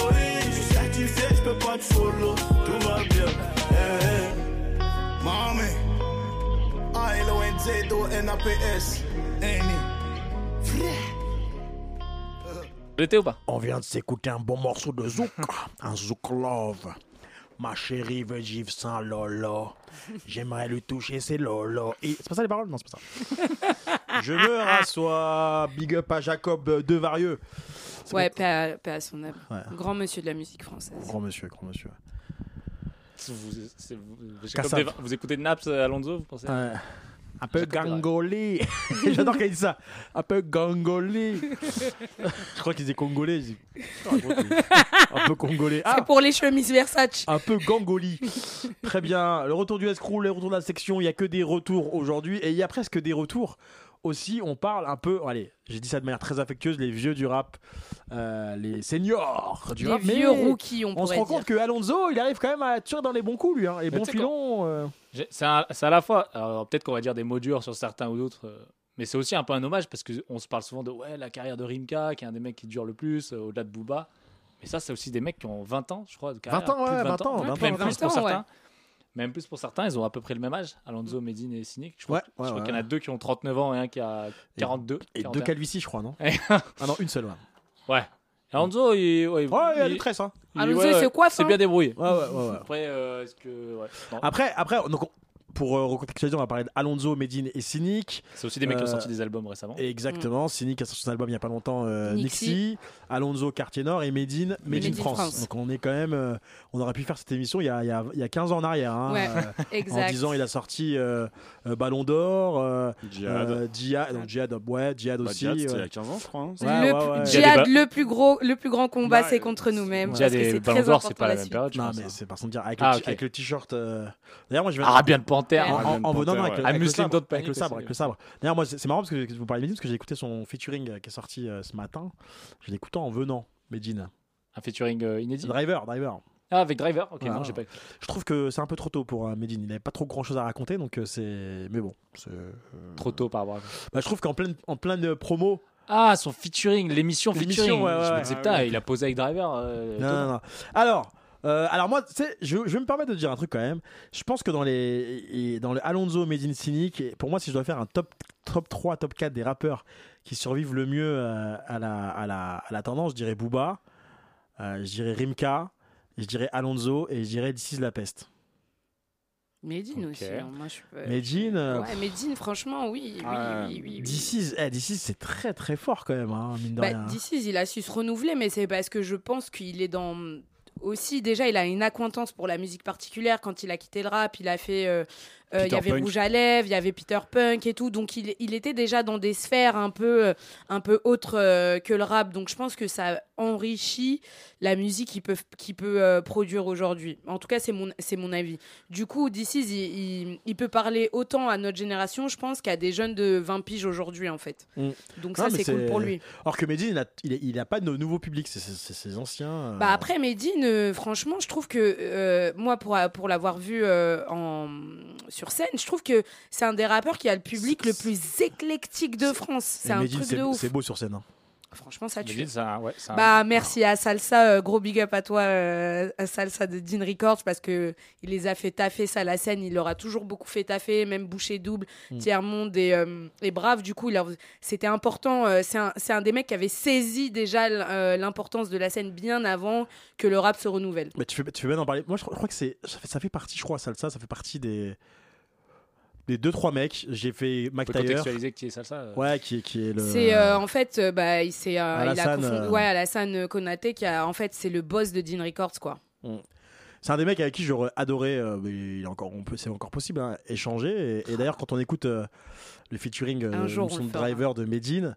Je suis certifié, je peux pas te follow. Tout va bien. yeah. Mami, A-L-O-N-Z-O-N-A-P-S. Annie. L'été ou pas? On vient de s'écouter un bon morceau de Zouk. un Zouk Love. Ma chérie veut Yves sans Lolo. J'aimerais lui toucher ses Lolo. Et c'est pas ça les paroles? Non, c'est pas ça. Je me rassois. Big up à Jacob Devarieux. Ouais, paix à, paix à son âme. Ouais. Grand monsieur de la musique française. Grand monsieur, grand monsieur. vous, vous- Desva- vous écoutez Naps euh, Alonso, vous pensez? Ouais. Un peu gangolé. J'adore qu'elle dise ça. Un peu gangolé. je crois qu'ils étaient congolais. je dis, Un peu congolais. Ah, C'est pour les chemises Versace. un peu gangoli. Très bien. Le retour du escroc, le retour de la section. Il y a que des retours aujourd'hui. Et il y a presque des retours aussi. On parle un peu. Allez, j'ai dit ça de manière très affectueuse. Les vieux du rap. euh, les seniors du Les rap. vieux mais rookies, on On se rend dire. compte que Alonso, il arrive quand même à tuer dans les bons coups, lui. Hein. Les Mais bons filons. euh, C'est à, c'est à la fois, alors peut-être qu'on va dire des mots durs sur certains ou d'autres, euh, mais c'est aussi un peu un hommage parce qu'on se parle souvent de ouais, la carrière de Rimka, qui est un des mecs qui dure le plus, euh, au-delà de Booba. Mais ça, c'est aussi des mecs qui ont 20 ans, je crois, de carrière. 20 ans, plus de ouais, 20 ans, Ouais, 20 Même ans, plus 20 pour ans, ouais. Même plus pour certains, ils ont à peu près le même âge. Alonso, Medine et Cynic. Je crois, Ouais, ouais, ouais. qu'il y en a deux qui ont 39 ans et un qui a 42. Et deux 41. calvities, je crois, non Ouais. Ah non, une seule, ouais. Ouais. Alonso, il, ouais, Ouais, il y a des tresses, hein. Alonso, ouais, il se ouais, coiffe, C'est bien débrouillé. Ouais, ouais, ouais. ouais. Après, euh, est-ce que. ouais, non. Après, après donc, on- pour euh, recontextualiser, on va parler d'Alonso, Medine et Cynic. C'est aussi des mecs qui ont euh, sorti des albums récemment. Exactement. Cynic a sorti son album il y a pas longtemps, euh, Nixie. Nixie. Alonso, Quartier Nord et Medine, Made in Made in France. France. Donc on est quand même. euh, on aurait pu faire cette émission il y a, il y a, il y a 15 ans en arrière. hein, Ouais, euh, en Exact. disant il a sorti euh, euh, Ballon d'Or, Djihad. euh, Djihad, donc Djihad, ouais, Djihad Bah, aussi. Djihad, c'était il y a 15 ans, je crois. hein. Ouais, le, ouais, ouais. Djihad, le plus gros, le plus grand combat, Bah, c'est contre nous-mêmes. C'est Ballons très d'Or, c'est pas la la même période. je Non, pense, mais hein. c'est par contre dire avec, Ah, le, avec le t-shirt. euh, D'ailleurs, moi je vais. Arabian Panther. En, en- en venant avec, le- sabre, avec le sabre, avec le sabre. D'ailleurs, moi, c'est marrant parce que vous parlez de Medine parce que j'ai écouté son featuring euh, qui est sorti euh, ce matin. Je l'ai écouté en venant, Medine. Un featuring euh, inédit. Driver, Driver. Ah, avec Driver Ok, non, j'ai pas. Je trouve que c'est un peu trop tôt pour euh, Medine. Il n'avait pas trop grand chose à raconter, donc euh, c'est. Mais bon, c'est. euh, Trop tôt par rapport à. Bah, je trouve qu'en pleine, en pleine euh, promo. Ah, son featuring, l'émission featuring. ouais, ouais, je me ouais. disais, Ah, putain, il a posé avec Driver. euh, Non, non, non. Alors. Euh, alors moi, tu sais, je, je vais me permettre de dire un truc quand même. Je pense que dans les dans le Alonso Medine Cynic, et pour moi, si je dois faire un top top 3, top 4 des rappeurs qui survivent le mieux euh, à, la, à, la, à la tendance, je dirais Booba, euh, je dirais Rimka, je dirais Alonso et je dirais This is la peste. Medine aussi. hein, Moi, je suis pas- Medine, euh, Ouais, Medine, franchement, oui. oui, Ah, oui, oui, oui. Is, eh, c'est très très fort quand même, hein, mine de Bah, rien. D'ici, il a su se renouveler, mais c'est parce que je pense qu'il est dans. Aussi, déjà, il a une acquaintance pour la musique particulière. Quand il a quitté le rap, il a fait. Euh, il y avait Punk. Rouge à lèvres, il y avait Peter Punk et tout. Donc, il, il était déjà dans des sphères un peu, euh, un peu autres euh, que le rap. Donc, je pense que ça enrichit la musique qu'il peut, peut produire aujourd'hui. En tout cas, c'est mon, mon avis. Du coup, d'ici, il, il, il peut parler autant à notre génération, je pense, qu'à des jeunes de 20 piges aujourd'hui, en fait. Mm. Donc, Non, ça, c'est cool pour lui. Alors que Medine, il a, il, a- il a pas de nouveau public, c'est ses anciens. euh, Bah après Medine, euh, franchement, je trouve que euh, moi, pour, pour l'avoir vu en, sur scène, je trouve que c'est un des rappeurs qui a le public le plus éclectique de France. C'est un Medine, truc de ouf. c'est beau sur scène. hein. Franchement, ça tue. Ouais, Bah merci à Salsa, euh, gros big up à toi, euh, à Salsa de Dean Records parce que il les a fait taffer ça la scène, il leur a toujours beaucoup fait taffer, même boucher double, Mm. tiers monde et, euh, et brave. Du coup, leur- c'était important. euh, c'est un, c'est un des mecs qui avait saisi déjà l'importance de la scène bien avant que le rap se renouvelle. Mais tu fais, tu fais bien d'en parler. Moi, je, crois- je crois que c'est, ça fait, ça fait partie, je crois, Salsa, ça fait partie des, des deux trois mecs. J'ai fait Mac Taylor, contextualiser qui est ça. euh. ouais, qui, est- qui est le. C'est euh, en fait, euh, bah, il, c'est, euh, il a Alassane, confond- euh, ouais, Alassane Konaté qui a, en fait, c'est le boss de Dean Records, quoi. C'est un des mecs avec qui j'aurais adoré. euh, mais il est encore, on peut, c'est encore possible, hein, échanger. Et, et d'ailleurs, quand on écoute euh, le featuring euh, Un jour, on son le fera. driver de Medine,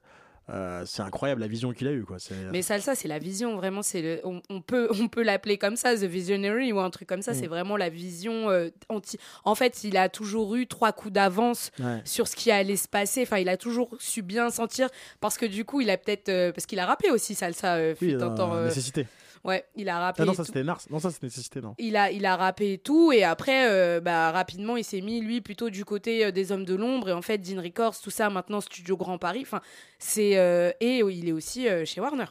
euh, c'est incroyable la vision qu'il a eue, quoi. C'est, Mais Salsa, c'est la vision, vraiment. C'est le- on, on peut, on peut l'appeler comme ça, The Visionary ou un truc comme ça. Mm. C'est vraiment la vision euh, anti. En fait, il a toujours eu trois coups d'avance ouais. sur ce qui allait se passer. Enfin, il a toujours su bien sentir parce que du coup, il a peut-être euh, parce qu'il a rappé aussi Salsa. Euh, Oui, fut un euh, temps, euh, nécessité. Ouais, il a rappé. Ah non, ça c'était Nars. Non, ça c'est nécessité, non. Il a, il a rappé et tout, et après, euh, bah, rapidement, il s'est mis, lui, plutôt du côté euh, des hommes de l'ombre, et en fait, Dean Records, tout ça, maintenant, Studio Grand Paris, enfin, c'est... euh, et il est aussi chez Warner.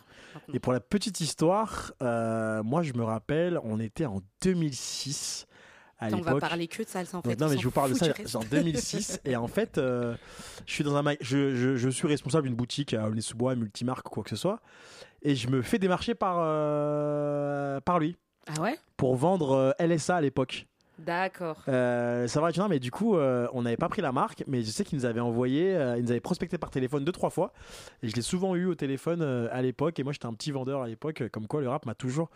Et pour la petite histoire, moi je me rappelle, on était en 2006 à on va parler que de salsa, en fait. non, on mais je vous parle de ça, en 2006. et en fait, euh, je suis dans un je, je, je suis responsable d'une boutique à Aulnay-sous-Bois, multimarque ou quoi que ce soit. Et je me fais démarcher par, euh, par lui Ah ouais? Pour vendre euh, LSA à l'époque. D'accord. Euh, ça va, tu vois, mais du coup, euh, on n'avait pas pris la marque, mais je sais qu'il nous avait envoyé, euh, il nous avait prospecté par téléphone deux, trois fois. Et je l'ai souvent eu au téléphone euh, à l'époque. Et moi, j'étais un petit vendeur à l'époque, comme quoi le rap m'a toujours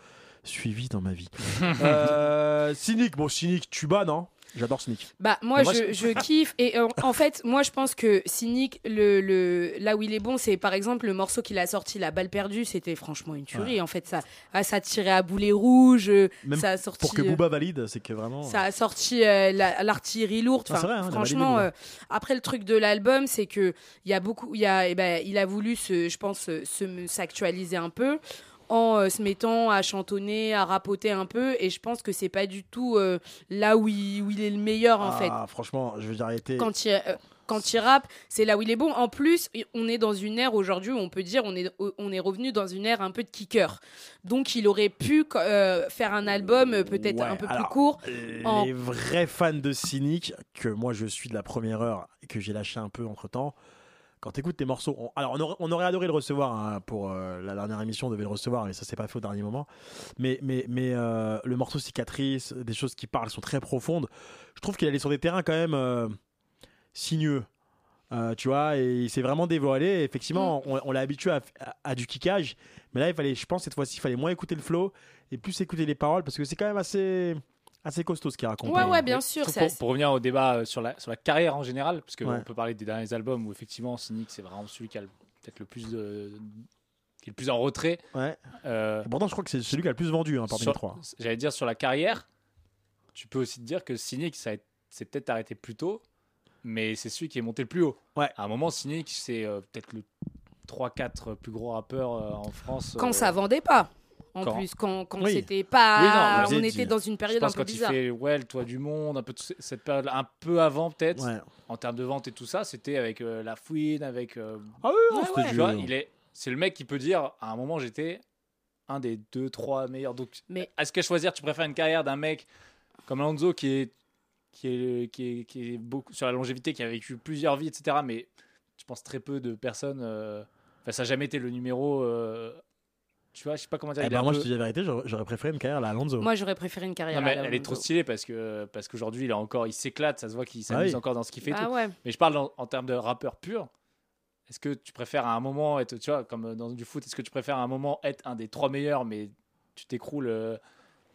suivi dans ma vie. euh, cynique, bon, cynique, tuba, non? J'adore Cynic. Bah moi, Moi, je, je kiffe et euh, en fait moi je pense que Cynic le, le là où il est bon c'est par exemple le morceau qu'il a sorti la balle perdue c'était franchement une tuerie en fait ça ah, ça tirait à boulet rouge euh, Même ça a sorti Pour que euh, Booba valide, c'est que vraiment. ça a sorti euh, la- l'artillerie lourde. Ah, Enfin, vrai, hein, franchement, euh, après le truc de l'album, c'est que il y a beaucoup, y a, eh ben, il a voulu se, je pense, se- se s'actualiser un peu en euh, se mettant à chantonner, à rapoter un peu. Et je pense que c'est pas du tout euh, là où il, où il est le meilleur en fait. Ah, franchement, je veux dire. Quand il, euh, quand il rappe, c'est là où il est bon. En plus, on est dans une ère aujourd'hui où on peut dire on est, on est revenu dans une ère un peu de kicker. Donc il aurait pu euh, faire un album peut-être Ouais, un peu alors, plus court. en- Les vrais fans de Cynic, que moi je suis de la première heure et que j'ai lâché un peu entre temps, quand tu écoutes tes morceaux, on- alors on aurait, on aurait adoré le recevoir hein, pour euh, la dernière émission, on devait le recevoir, mais ça s'est pas fait au dernier moment. Mais, mais, mais euh, le morceau Cicatrice, des choses qui parlent sont très profondes. Je trouve qu'il allait sur des terrains quand même euh, sinueux. Euh, tu vois, et il s'est vraiment dévoilé. Et effectivement, Mm. on, on l'a habitué à, à- à du kickage, mais là, il fallait, je pense, cette fois-ci, il fallait moins écouter le flow et plus écouter les paroles parce que c'est quand même assez, assez costaud ce qu'il raconte. Ouais, hein. ouais, bien sûr. Pour, revenir au débat euh, sur la, sur la carrière en général, parce qu'on Ouais. peut parler des derniers albums où effectivement Cynic c'est vraiment celui qui a peut-être le plus de, qui est le plus en retrait. Ouais. Euh, pourtant, je crois que c'est celui qui a le plus vendu hein, parmi sur- les trois. J'allais dire sur la carrière, tu peux aussi te dire que Cynic ça a- s'est peut-être arrêté plus tôt, mais c'est celui qui est monté le plus haut. Ouais. À un moment, Cynic c'est euh, peut-être le 3-4 plus gros rappeurs euh, en France. quand euh, ça vendait pas. En quand- plus, quand, quand Oui. c'était pas. Oui, non, mais on était dans une Je période un peu quand il bizarre. fait ouais, le toit du monde, un peu cette période un peu avant peut-être Ouais. en termes de vente et tout ça, c'était avec euh, la fouine, avec euh, Ah oui, non, Ouais, ouais. vois, il est c'est le mec qui peut dire à un moment j'étais un des deux trois meilleurs. Donc Mais- est-ce que choisir tu préfères une carrière d'un mec comme Alonso qui est qui est qui est, qui est beaucoup sur la longévité, qui a vécu plusieurs vies, etc. Mais je pense très peu de personnes. euh, Enfin, ça n'a jamais été le numéro. Tu vois, je sais pas comment dire. Eh ben, moi, peu- je te dis la vérité, j'aurais préféré une carrière à Alonso. Moi, j'aurais préféré une carrière. Non, mais à elle est trop Alonso. stylée parce que parce qu'aujourd'hui il a encore il s'éclate ça se voit qu'il s'amuse oui. encore dans ce qu'il fait Ah tout. ouais. mais je parle en, en termes de rappeur pur est-ce que tu préfères à un moment être tu vois comme dans du foot est-ce que tu préfères à un moment être un des trois meilleurs mais tu t'écroules euh,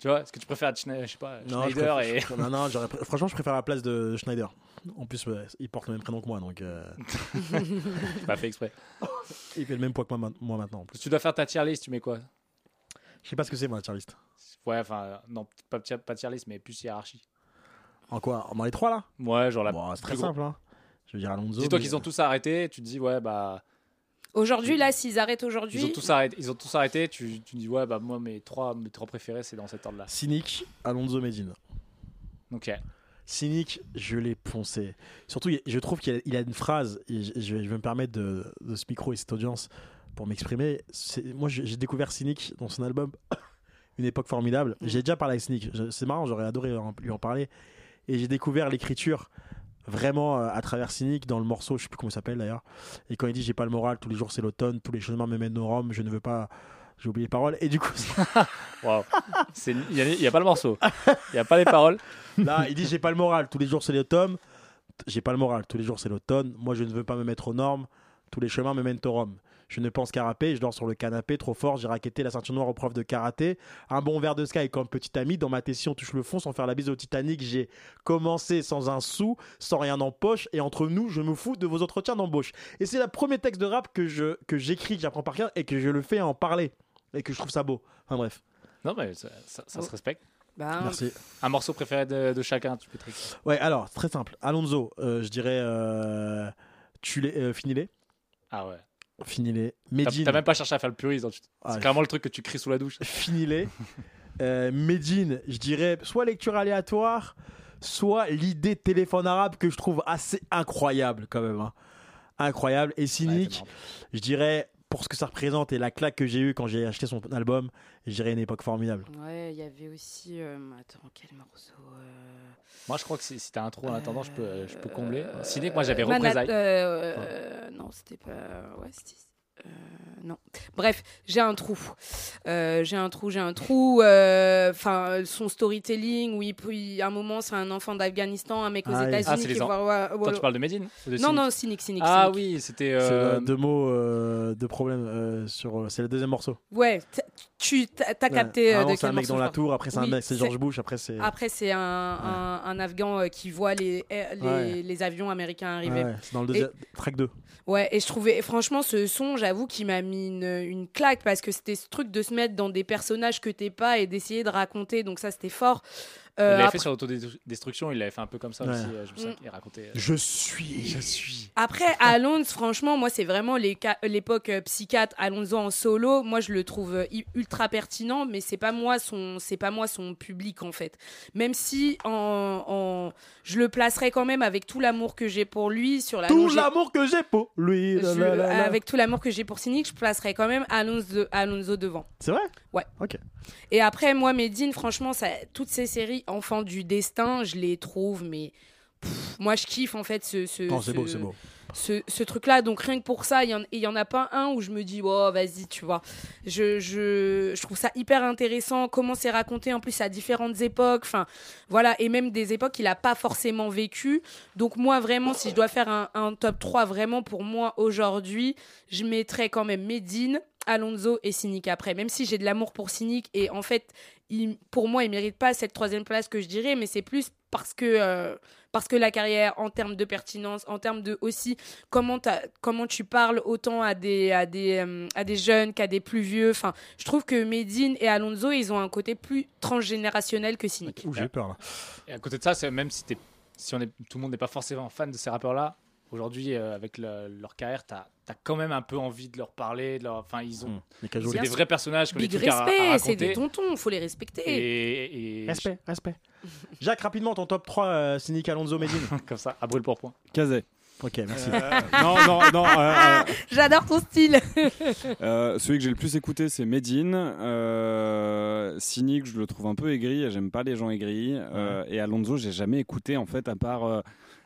tu vois est-ce que tu préfères Schne- je sais pas Non, Schneider préfère- et je- non, non, franchement, je préfère la place de Schneider. En plus, il porte le même prénom que moi, donc euh, pas fait exprès il fait le même poids que moi, moi maintenant. En plus. tu dois faire ta tier list tu mets quoi? Je sais pas ce que c'est, moi, la tier list. ouais enfin non pas tier- pas tier list mais plus hiérarchie En quoi? Dans les trois, là? Ouais genre la Bon, C'est très gros- simple. Hein. Je veux dire, Alonso. dis-toi mais- qu'ils ont tous arrêté tu te dis ouais bah Aujourd'hui, là, s'ils arrêtent aujourd'hui. ils ont tous arrêté ils ont tous arrêté tu, tu dis ouais bah moi mes trois mes trois préférés c'est dans cet ordre là Cynic, Alonso, Medine. ok Cynic, je l'ai poncé. Surtout, je trouve qu'il a, il a une phrase, et je, je vais, me permettre de, de ce micro et cette audience pour m'exprimer. Moi, j'ai découvert Cynic dans son album Une époque formidable. J'ai déjà parlé avec Cynic. C'est marrant, j'aurais adoré lui en parler. Et j'ai découvert l'écriture vraiment euh, à travers Cynic dans le morceau, je sais plus comment il s'appelle d'ailleurs. Et quand il dit J'ai pas le moral, tous les jours c'est l'automne, tous les chemins me mènent au Rome, je ne veux pas. J'ai oublié les paroles. Et du coup, Waouh. C'est- Il n'y a pas le morceau. Il n'y a pas les paroles. Là, il dit j'ai pas le moral. Tous les jours c'est l'automne. J'ai pas le moral. Tous les jours c'est l'automne. Moi, je ne veux pas me mettre aux normes. Tous les chemins me mènent au Rome. Je ne pense qu'à rapper. Je dors sur le canapé trop fort. J'ai raquetté la ceinture noire au prof de karaté. Un bon verre de sky comme petit ami. Dans ma tessie, on touche le fond sans faire la bise au Titanic. J'ai commencé sans un sou, sans rien en poche. Et entre nous, je me fous de vos entretiens d'embauche. Et c'est le premier texte de rap que je que j'écris, que j'apprends par cœur et que je le fais en parler. Et que je trouve ça beau. Enfin bref. Non, mais ça, ça- ça se respecte. Bah, Merci. Un morceau préféré de, de chacun, tu peux te Ouais, alors, très simple. Alonso, euh, je dirais. Euh, tu les, euh, finis-les. Ah ouais. Finis-les. T'as Medine. t'as même pas cherché à faire le puriste. donc tu- Ah, C'est clairement le truc que tu cries sous la douche. Finis-les. Euh, Medine, je dirais soit lecture aléatoire, soit l'idée de téléphone arabe que je trouve assez incroyable quand même. hein. Incroyable. Et cynique, je dirais, pour ce que ça représente et la claque que j'ai eue quand j'ai acheté son album, je dirais une époque formidable. Ouais, il y avait aussi. euh, Attends, quel morceau euh, Moi, je crois que si, si t'as un trou en attendant, je peux, je peux combler. euh, Ciné, que moi, j'avais représailles. euh, euh, non, c'était pas. Ouais, c'était. Euh, non. Bref, j'ai un trou. Euh, j'ai un trou, j'ai un trou. euh, Enfin, son storytelling, où il, peut- il- à un moment, c'est un enfant d'Afghanistan, un mec aux Ah. États-Unis Ah, qui tu parles de Medine de Non, Cynic non, cynique, cynique. Ah cynique. oui, c'était. Euh, euh, deux mots, euh, deux problèmes. euh, sur, c'est le deuxième morceau. Ouais, tu t'as capté euh, Avant, de c'est un mec dans la tour, après c'est un mec, c'est George Bush, après c'est. Après, c'est un, un, un Afghan euh, qui voit les, euh, les, Ouais. les avions américains arriver. Ouais, c'est dans le deuxième track 2. Ouais, et je trouvais, franchement, ce son, j'avoue, qu'il m'a mis une, une claque parce que c'était ce truc de se mettre dans des personnages que t'es pas et d'essayer de raconter. Donc, ça, c'était fort. Il Euh, l'avait après, fait sur l'autodestruction, il l'avait fait un peu comme ça Ouais. aussi. Je me souviens qu'il racontait. euh, Je suis. Je suis. après, Alonso, franchement, moi, c'est vraiment l'époque euh, psychiatre. Alonso en solo, moi, je le trouve euh, ultra pertinent, mais c'est pas moi son, c'est pas moi son public en fait. Même si en, en- je le placerai quand même avec tout l'amour que j'ai pour lui sur la Tout l'amour que j'ai pour lui. Je- la, la, la, la. avec tout l'amour que j'ai pour Cynic, je placerai quand même Alonso, Alonso devant. C'est vrai? Ouais. Ok. Et après, moi, Medine, franchement, ça, toutes ces séries Enfants du destin, je les trouve, mais pff, moi, je kiffe en fait ce, ce, Non, ce- beau, c'est beau. ce, ce truc-là. Donc rien que pour ça, il y en- a pas un où je me dis, oh, vas-y, tu vois. Je, je, je trouve ça hyper intéressant, comment c'est raconté en plus à différentes époques. Enfin, voilà, et même des époques qu'il a pas forcément vécu. Donc moi, vraiment, si je dois faire un, un top 3, vraiment pour moi aujourd'hui, je mettrais quand même Medine, Alonso et Cynic après. Même si j'ai de l'amour pour Cynic et en fait, il- pour moi, il mérite pas cette troisième place que je dirais, mais c'est plus parce que euh, parce que la carrière, en termes de pertinence, en termes de aussi comment comment tu parles autant à des à des euh, à des jeunes qu'à des plus vieux. Enfin, je trouve que Medine et Alonso, ils ont un côté plus transgénérationnel que Cynic. Ouh, j'ai eu peur là. Et à côté de ça, c'est même si, t'es- si on est, tout le monde n'est pas forcément fan de ces rappeurs-là, aujourd'hui, euh, avec le- leur carrière, tu as, quand même un peu envie de leur parler. De leur, enfin, ils ont Hum, Les c'est des vrais personnages ont des Big trucs à, à respect, c'est raconter. des tontons, faut les respecter. Et, et- Respect, respect. Jacques, rapidement, ton top 3, euh, Cynic Alonso Medine. comme ça, à brûle pour point. Kazé. ok, merci. Euh, non, non, non. euh, euh, J'adore ton style. euh, celui que j'ai le plus écouté, c'est Medine. Euh, Cynic, je le trouve un peu aigri. J'aime pas les gens aigris. Euh, et Alonso, j'ai jamais écouté en fait, à part. euh,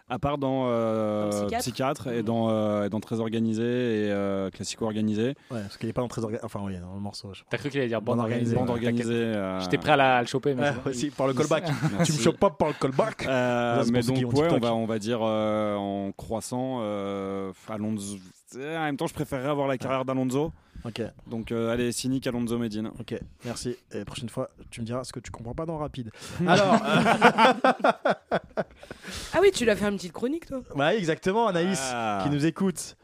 à part dans, euh, Dans Psychiatre. Psychiatre et dans, euh, et dans Très Organisé et euh, Classico Organisé. Ouais, parce qu'il est pas dans très orga- Enfin, oui, dans le morceau. T'as cru qu'il allait dire Bande organisée. Bande ouais, Organisée. euh, J'étais prêt à, la- à le choper, mais Ouais, bon. aussi, par le callback. tu me chopes pas par le callback. Euh, mais donc ouais, on va, on va dire euh, en croissant, euh, Alonso. En même temps, je préférerais avoir la carrière d'Alonso. Ok, Donc euh, allez, cynique Alonso Medine. ok, merci. Et la prochaine fois, tu me diras ce que tu comprends pas dans Rapide. Alors, euh, Ah oui, tu l'as fait une petite chronique, toi. ouais, exactement, Anaïs, Ah. qui nous écoute.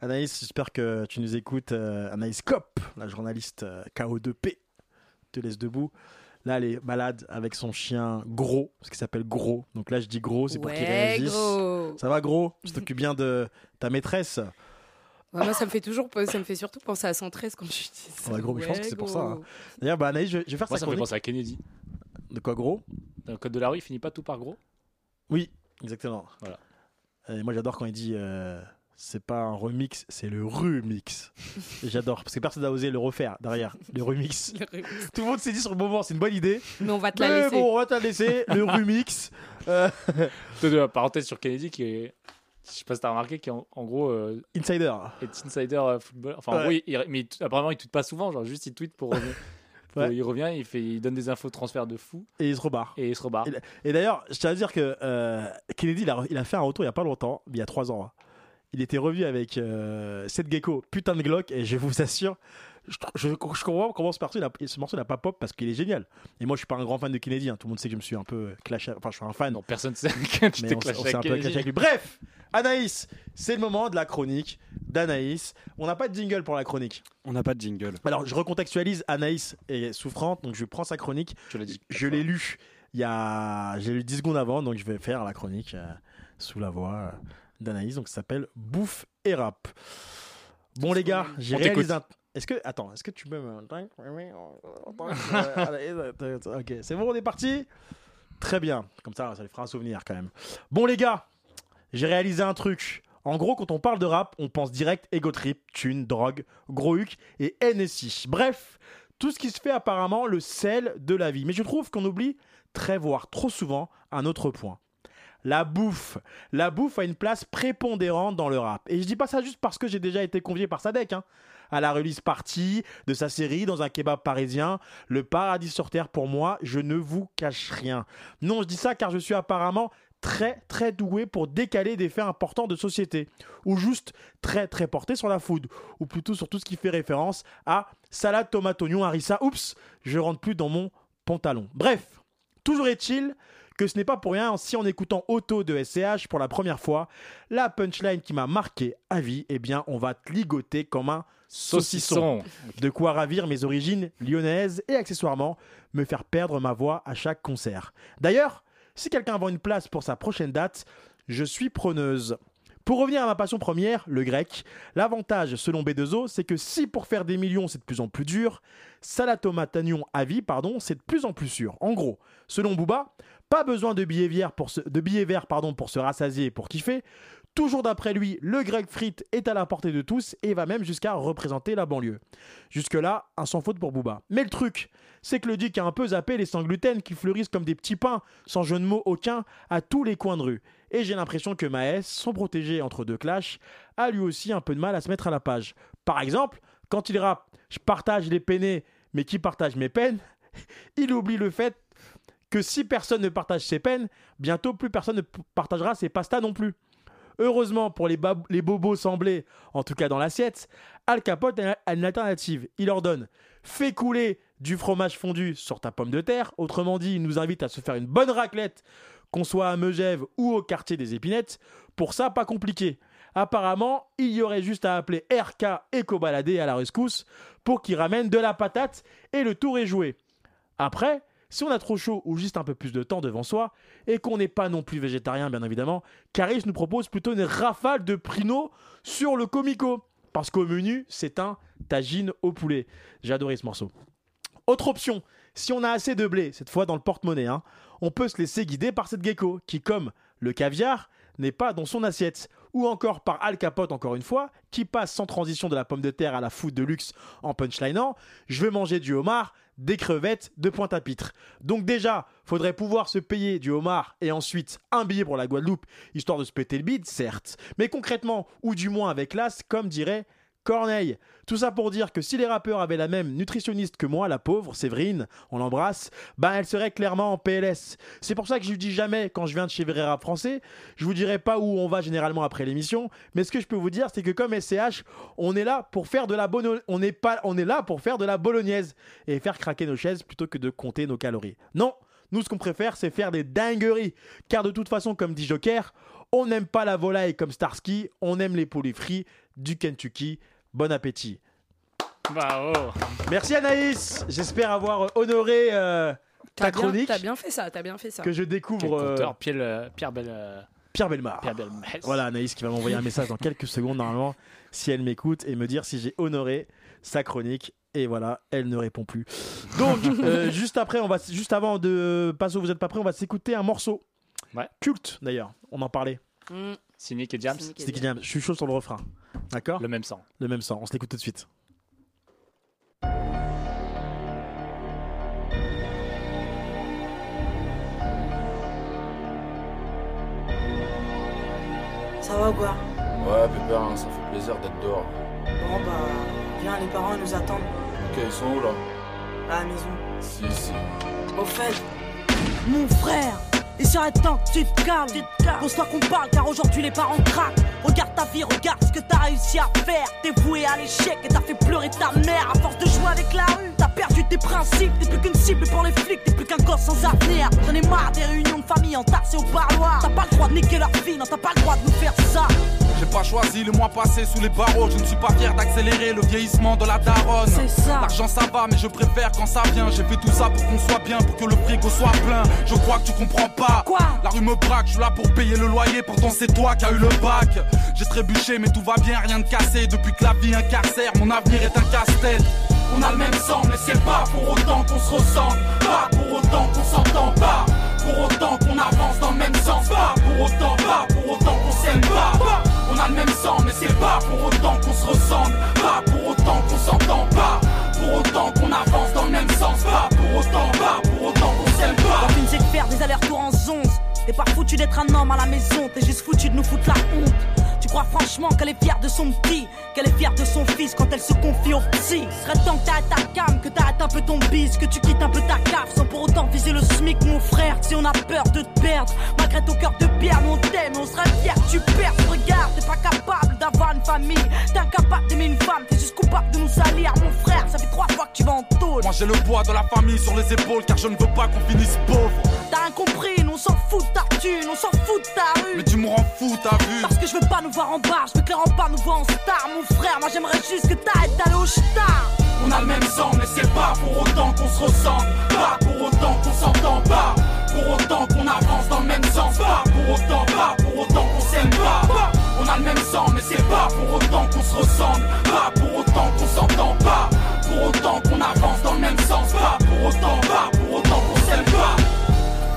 Anaïs, j'espère que tu nous écoutes. euh, Anaïs Cop, la journaliste euh, KO2P, te laisse debout. Là, elle est malade avec son chien Gros, parce qu'il s'appelle Gros. Donc là, je dis Gros, c'est pour qu'il Ouais, réagisse. gros. Ça va, Gros? Tu t'occupes bien de ta maîtresse Ouais, moi, ça me fait toujours, ça me fait surtout penser à 113 quand je dis ça. Ouais, gros, mais je pense que c'est pour ça, hein. D'ailleurs, bah, Anaïs, je, je vais faire Moi, sa ça me fait chronique. penser à Kennedy. De quoi, Gros? Dans le code de la rue, il finit pas tout par gros? Oui, exactement. Voilà. Et moi, j'adore quand il dit euh, c'est pas un remix, c'est le remix. Et j'adore, parce que personne n'a osé le refaire derrière, le remix. Tout le monde s'est dit sur le moment, c'est une bonne idée. Mais on va te la Mais laisser. bon, on va te la laisser, le remix. Euh, Peut-être de parenthèse sur Kennedy qui est. Je sais pas si t'as remarqué qu'en en gros euh, Insider. est insider euh, football. Enfin, en Ouais. gros, il- il- mais il- apparemment il tweet pas souvent, genre juste il tweet pour revenir. Pour- Ouais. Il revient, il fait, il donne des infos de transfert de fou Et il se rebarre. et il se rebarre. Et- Et d'ailleurs, je tiens à dire que euh, Kennedy, il a, il a fait un retour il y a pas longtemps, il y a trois ans. hein. Il était revu avec euh, Seth Gecko, putain de Glock, et je vous assure, je, je, je comprends comment ce morceau, il a, ce morceau n'a pas pop parce qu'il est génial. Et moi, je suis pas un grand fan de Kennedy, hein. tout le monde sait que je me suis un peu clashé, enfin, je suis un fan. Non, personne sait que tu mais t'es on, s'est- clashé on s'est un avec peu clashé avec lui. Bref, Anaïs, c'est le moment de la chronique d'Anaïs. On n'a pas de jingle pour la chronique. On n'a pas de jingle. Alors, je recontextualise. Anaïs est souffrante, donc je prends sa chronique. Tu l'as dit. Je l'ai lu il y a. J'ai lu 10 secondes avant, donc je vais faire la chronique euh, sous la voix euh, d'Anaïs. Donc ça s'appelle Bouffe et rap. Bon, les gars, j'ai réalisé un. Est-ce que. Attends, est-ce que tu peux me. Ok, c'est bon, on est parti Très bien. Comme ça, ça lui fera un souvenir quand même. Bon, les gars, j'ai réalisé un truc. En gros, quand on parle de rap, on pense direct ego trip, thune, drogue, gros huc et NSI. Bref, tout ce qui se fait apparemment le sel de la vie. Mais je trouve qu'on oublie très voire trop souvent un autre point. La bouffe. La bouffe a une place prépondérante dans le rap. Et je dis pas ça juste parce que j'ai déjà été convié par Sadek, hein, à la release party de sa série dans un kebab parisien. Le paradis sur terre pour moi, je ne vous cache rien. Non, je dis ça car je suis apparemment très très doué pour décaler des faits importants de société, ou juste très très porté sur la food, ou plutôt sur tout ce qui fait référence à salade, tomate, oignon, harissa. Oups, je rentre plus dans mon pantalon. Bref, toujours est-il que ce n'est pas pour rien si en écoutant Auto de SCH pour la première fois, la punchline qui m'a marqué à vie, eh bien on va te ligoter comme un saucisson. De quoi ravir mes origines lyonnaises et accessoirement me faire perdre ma voix à chaque concert. D'ailleurs, si quelqu'un vend une place pour sa prochaine date, je suis preneuse. Pour revenir à ma passion première, le grec, l'avantage selon B2O, c'est que si pour faire des millions c'est de plus en plus dur, oignon à vie, pardon, c'est de plus en plus sûr. En gros, selon Booba, pas besoin de billets verts pour se, rassasier et pour kiffer. Toujours d'après lui, le grec frites est à la portée de tous et va même jusqu'à représenter la banlieue. Jusque-là, un sans faute pour Booba. Mais le truc, c'est que le Dick a un peu zappé les sans gluten qui fleurissent comme des petits pains, sans jeu de mots aucun, à tous les coins de rue. Et j'ai l'impression que Maes, son protégé entre deux clashs, a lui aussi un peu de mal à se mettre à la page. Par exemple, quand il rappe Je partage les peinés, mais qui partage mes peines il oublie le fait que si personne ne partage ses peines, bientôt plus personne ne partagera ses pastas non plus. Heureusement pour les, bobos semblés, en tout cas dans l'assiette, Al Capote a une alternative. Il leur donne fais couler du fromage fondu sur ta pomme de terre. Autrement dit, il nous invite à se faire une bonne raclette, qu'on soit à Megève ou au quartier des épinettes. Pour ça, pas compliqué. Apparemment, il y aurait juste à appeler RK Eco-Baladé à la rescousse pour qu'il ramène de la patate et le tour est joué. Après, si on a trop chaud ou juste un peu plus de temps devant soi, et qu'on n'est pas non plus végétarien bien évidemment, Caris nous propose plutôt une rafale de prino sur le comico. Parce qu'au menu, c'est un tagine au poulet. J'ai adoré ce morceau. Autre option, si on a assez de blé, cette fois dans le porte-monnaie, hein, on peut se laisser guider par cette gecko qui, comme le caviar, n'est pas dans son assiette. Ou encore par Al Capote, encore une fois, qui passe sans transition de la pomme de terre à la food de luxe en punchlinant Je veux manger du homard, des crevettes de Pointe-à-Pitre. Donc, déjà, faudrait pouvoir se payer du homard et ensuite un billet pour la Guadeloupe, histoire de se péter le bide, certes. Mais concrètement, ou du moins avec l'as, comme dirait Corneille. Tout ça pour dire que si les rappeurs avaient la même nutritionniste que moi, la pauvre Séverine, on l'embrasse, ben elle serait clairement en PLS. C'est pour ça que je lui dis jamais quand je viens de chez Vrai Rap Français, je vous dirai pas où on va généralement après l'émission, mais ce que je peux vous dire c'est que comme SCH, on est là pour faire de la on n'est pas on est là pour faire de la bolognaise et faire craquer nos chaises plutôt que de compter nos calories. Non, nous ce qu'on préfère c'est faire des dingueries car de toute façon comme dit Joker, on n'aime pas la volaille comme Starsky, on aime les poulets frits du Kentucky. Bon appétit. Bravo. Merci Anaïs. J'espère avoir honoré euh, ta bien, chronique t'as bien fait ça, t'as bien fait ça. que je découvre euh, Pierre, euh, Pierre Bell, Pierre Belmar. Pierre. Voilà Anaïs qui va m'envoyer un message dans quelques secondes normalement si elle m'écoute et me dire si j'ai honoré sa chronique. Et voilà, elle ne répond plus. Donc, euh, juste après, on va, juste avant de passer au Vous êtes pas prêts, on va s'écouter un morceau. Ouais. Culte d'ailleurs, on en parlait. Mm. Cynic et James, Cynic et Je suis chaud sur le refrain. D'accord le même sang. Le même sang, on se l'écoute tout de suite. Ça va ou quoi? Ouais, Pépère, ça fait plaisir d'être dehors. Bon bah, viens, les parents ils nous attendent Ok, ils sont où là? À la maison. Si, si. Au fait, mon frère, il serait temps que tu te calmes. Pose-toi qu'on parle car aujourd'hui les parents craquent. Regarde ta vie, regarde ce que t'as réussi à faire. T'es voué à l'échec et t'as fait pleurer ta mère. À force de jouer avec la rue, t'as perdu tes principes. T'es plus qu'une cible pour les flics, t'es plus qu'un gosse sans avenir. J'en ai marre des réunions de famille entassées au parloir. T'as pas le droit de niquer leur fille, non, t'as pas le droit de nous faire ça. J'ai pas choisi le mois passé sous les barreaux. Je ne suis pas fier d'accélérer le vieillissement de la daronne. C'est ça. L'argent ça va, mais je préfère quand ça vient. J'ai fait tout ça pour qu'on soit bien, pour que le frigo soit plein. Je crois que tu comprends pas. Quoi? La rue me braque, je suis là pour payer le loyer. Pourtant c'est toi qui as eu le bac. J'ai trébuché, mais tout va bien, rien de cassé. Depuis que la vie incarcère, mon avenir est un casse-tête. On a le même sang, mais c'est pas pour autant qu'on se ressemble. Pas pour autant qu'on s'entend pas. Pour autant qu'on avance dans le même sens. Pas pour autant, pas pour autant qu'on s'aime pas. A le même sang, mais c'est pas pour autant qu'on se ressemble. Pas pour autant qu'on s'entend pas. Pour autant qu'on avance dans le même sens. Pas pour autant, pas pour autant qu'on s'aime pas. Sais de faire des allers-retours en zonze T'es pas foutu d'être un homme à la maison T'es juste foutu de nous foutre la honte crois franchement qu'elle est fière de son petit, qu'elle est fière de son fils quand elle se confie au psy. Serait temps que t'arrêtes ta cam, que t'arrêtes un peu ton bis, que tu quittes un peu ta cave sans pour autant viser le SMIC, mon frère. Si on a peur de te perdre, malgré ton cœur de pierre, nous on t'aime, on serait fier tu perds. Regarde, t'es pas capable d'avoir une famille, t'es incapable d'aimer une femme, t'es juste coupable de nous salir, mon frère. Ça fait trois fois que tu vas en tôle. Moi j'ai le poids de la famille sur les épaules car je ne veux pas qu'on finisse pauvre. T'as rien compris, nous on s'en fout de ta thune, on s'en fout de ta rue. Mais tu me rends fou, t'as vu Parce que je veux pas nous voir je veux que les remparts nous voient en star, mon frère. Moi j'aimerais juste que t'arrêtes d'aller au star. On a le même sang, mais c'est pas pour autant qu'on se ressemble. Pas pour autant qu'on s'entend pas. Pour autant qu'on avance dans le même sens. Pas pour autant, pas pour autant qu'on s'aime pas. On a le même sang, mais c'est pas pour autant qu'on se ressemble. Pas pour autant qu'on s'entend pas. Pour autant qu'on avance dans le même sens. Pas pour autant, pas pour autant qu'on s'aime pas.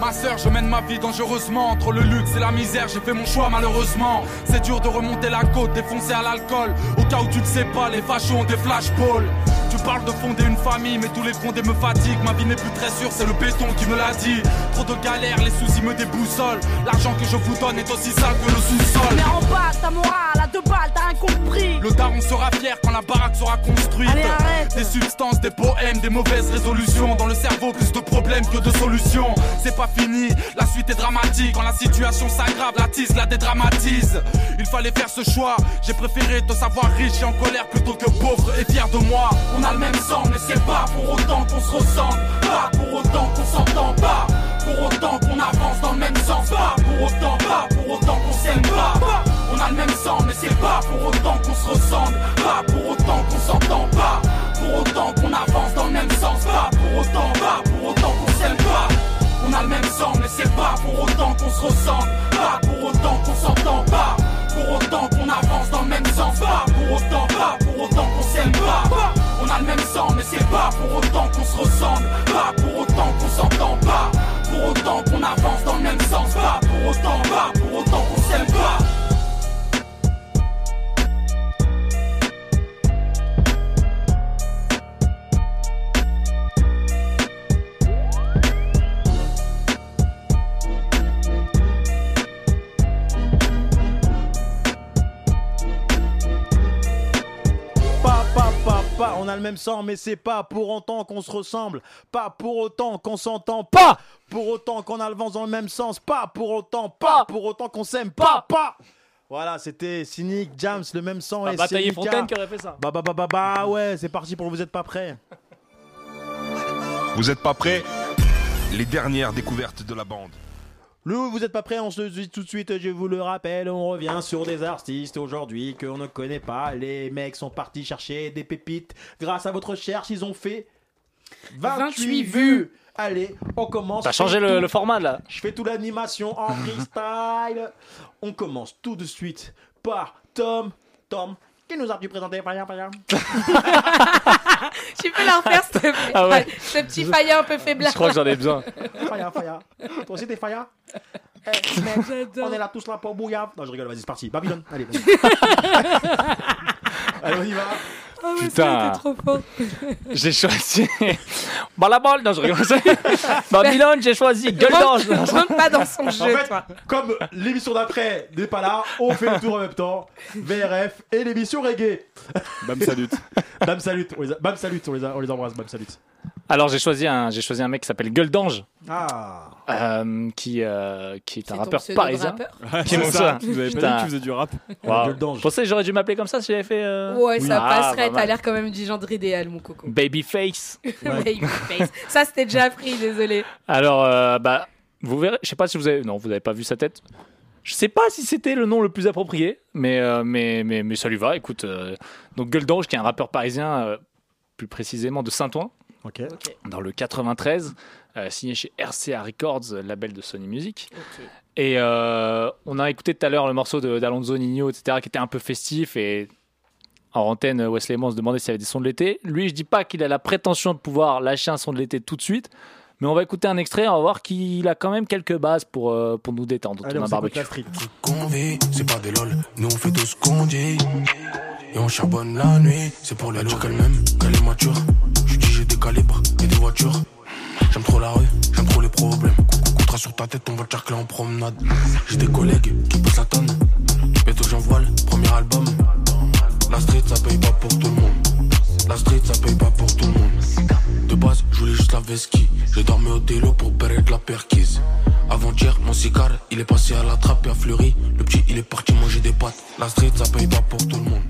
Ma sœur, je mène ma vie dangereusement Entre le luxe et la misère, j'ai fait mon choix malheureusement C'est dur de remonter la côte, défoncé à l'alcool Au cas où tu ne sais pas, les fachos ont des flashballs tu parles de fonder une famille, mais tous les fondés me fatiguent. Ma vie n'est plus très sûre, c'est le béton qui me l'a dit. Trop de galères, les soucis me déboussolent. L'argent que je vous donne est aussi sale que le sous-sol. Mais en bas, ta morale à deux balles, t'as rien compris. Le daron sera fier quand la baraque sera construite. Allez, arrête. Des substances, des poèmes, des mauvaises résolutions. Dans le cerveau, plus de problèmes que de solutions. C'est pas fini, la suite est dramatique. Quand la situation s'aggrave, la tisse la dédramatise. Il fallait faire ce choix. J'ai préféré te savoir riche et en colère plutôt que pauvre et fier de moi. On a le même sang, mais c'est pas pour autant qu'on se ressemble. Pas pour autant qu'on s'entend pas. Pour autant qu'on avance dans le même sens. Pas pour autant, pas pour autant qu'on s'aime pas. On a le même sang, mais c'est pas pour autant qu'on se ressemble. Pas pour autant qu'on s'entend pas. Pour autant qu'on avance dans le même sens. Pas pour autant, pas pour autant qu'on s'aime pas. On a le même sang, mais c'est pas pour autant qu'on se ressemble. Pas pour autant qu'on s'entend pas. Pour autant qu'on avance dans le même sens. Pas pour autant, pas pour autant qu'on s'aime pas. On a le même sang, mais c'est pas pour autant qu'on se ressemble. Pas pour autant qu'on s'entend pas. Pour autant qu'on avance dans le même sens. Pas pour autant, pas pour autant qu'on s'aime. Pas, pas, on a le même sang, mais c'est pas pour autant qu'on se ressemble, pas pour autant qu'on s'entend, pas pour autant qu'on avance dans le même sens, pas pour autant, pas pour autant qu'on s'aime, pas, pas. Voilà, c'était Cynic, Jams, le même sang Bah, et Bataille. Fontaine qui aurait fait ça. Bah, bah, bah, bah, bah, ouais, c'est parti pour Vous êtes pas prêts. Vous êtes pas prêts? Les dernières découvertes de la bande. Le vous êtes pas prêts, on se dit tout de suite, je vous le rappelle, on revient sur des artistes aujourd'hui qu'on ne connaît pas. Les mecs sont partis chercher des pépites. Grâce à votre recherche, ils ont fait 28, 28 vues. Allez, on commence. T'as changé le, format là. Je fais toute l'animation en freestyle. on commence tout de suite par Tom. Tom, qui nous présenté Faya, Faya Tu peux la refaire, s'il te plaît. Ah ouais. Ce petit faillant un peu faiblard. Je crois que j'en ai besoin. Faya, Faya. Toi aussi, t'es Faya Eh, mec, on est là tous là pour bouillard. Non, je rigole, vas-y, c'est parti. Babylone, allez. vas-y. allez, on y va. Oh, mais Putain. ça, t'es trop fort. J'ai choisi. Bah la balle, non, je rigole. Babylone, j'ai choisi. Gueule d'ange. Rentre rentre pas dans son En jeu, fait, toi. comme l'émission d'après n'est pas là, on fait le tour en même temps. VRF et l'émission reggae. Bam salut. Bam salut, on les, a- Bam salut, on les, a- on les embrasse, Bam salut. Alors j'ai choisi un, j'ai choisi un mec qui s'appelle Gueule d'ange, Ah. euh, qui, euh, qui est un rappeur parisien. rappeur Qui est mon ça. Vous avez pas dit qu'il faisait du rap Wow. Gueule d'ange. Je pensais que j'aurais dû m'appeler comme ça si j'avais fait. euh, Ouais, ça Ah, passerait. pas mal. T'as l'air quand même du genre idéal, mon coco. Babyface. Babyface. Ça, c'était déjà pris, désolé. Alors, euh, bah, vous verrez. Je sais pas si vous avez. Non, vous n'avez pas vu sa tête. Je sais pas si c'était le nom le plus approprié, mais, euh, mais, mais, mais ça lui va. Écoute, euh, donc Gueule d'ange, qui est un rappeur parisien, euh, plus précisément de Saint-Ouen, Dans le 93, euh, signé chez RCA Records, label de Sony Music. Et euh, on a écouté tout à l'heure le morceau d'Alonso Nino, etc., qui était un peu festif. Et en antenne, Wesley se demandait s'il y avait des sons de l'été. Lui, je dis pas qu'il a la prétention de pouvoir lâcher un son de l'été tout de suite. Mais on va écouter un extrait, on va voir qu'il a quand même quelques bases pour, euh, pour nous détendre Allez, on barbecue. c'est pas des lol. Nous on fait tout ce qu'on dit et on charbonne la nuit. C'est pour la jour qu'elle m'aime, qu'elle est mature. Je dis j'ai des calibres et des voitures. J'aime trop la rue, j'aime trop les problèmes. Coutera sur ta tête, on va te charcler en promenade. J'ai des collègues qui poussent la tonne. Bientôt j'envoile, premier album. La street ça paye pas pour tout le monde. La street ça paye pas pour tout le monde base, je voulais juste la vesquille. Je dormais au délo pour pérer de la perquise. Avant-hier, mon cigare, il est passé à la trappe et à fleuri. Le petit, il est parti manger des pâtes. La street, ça paye pas pour tout le monde.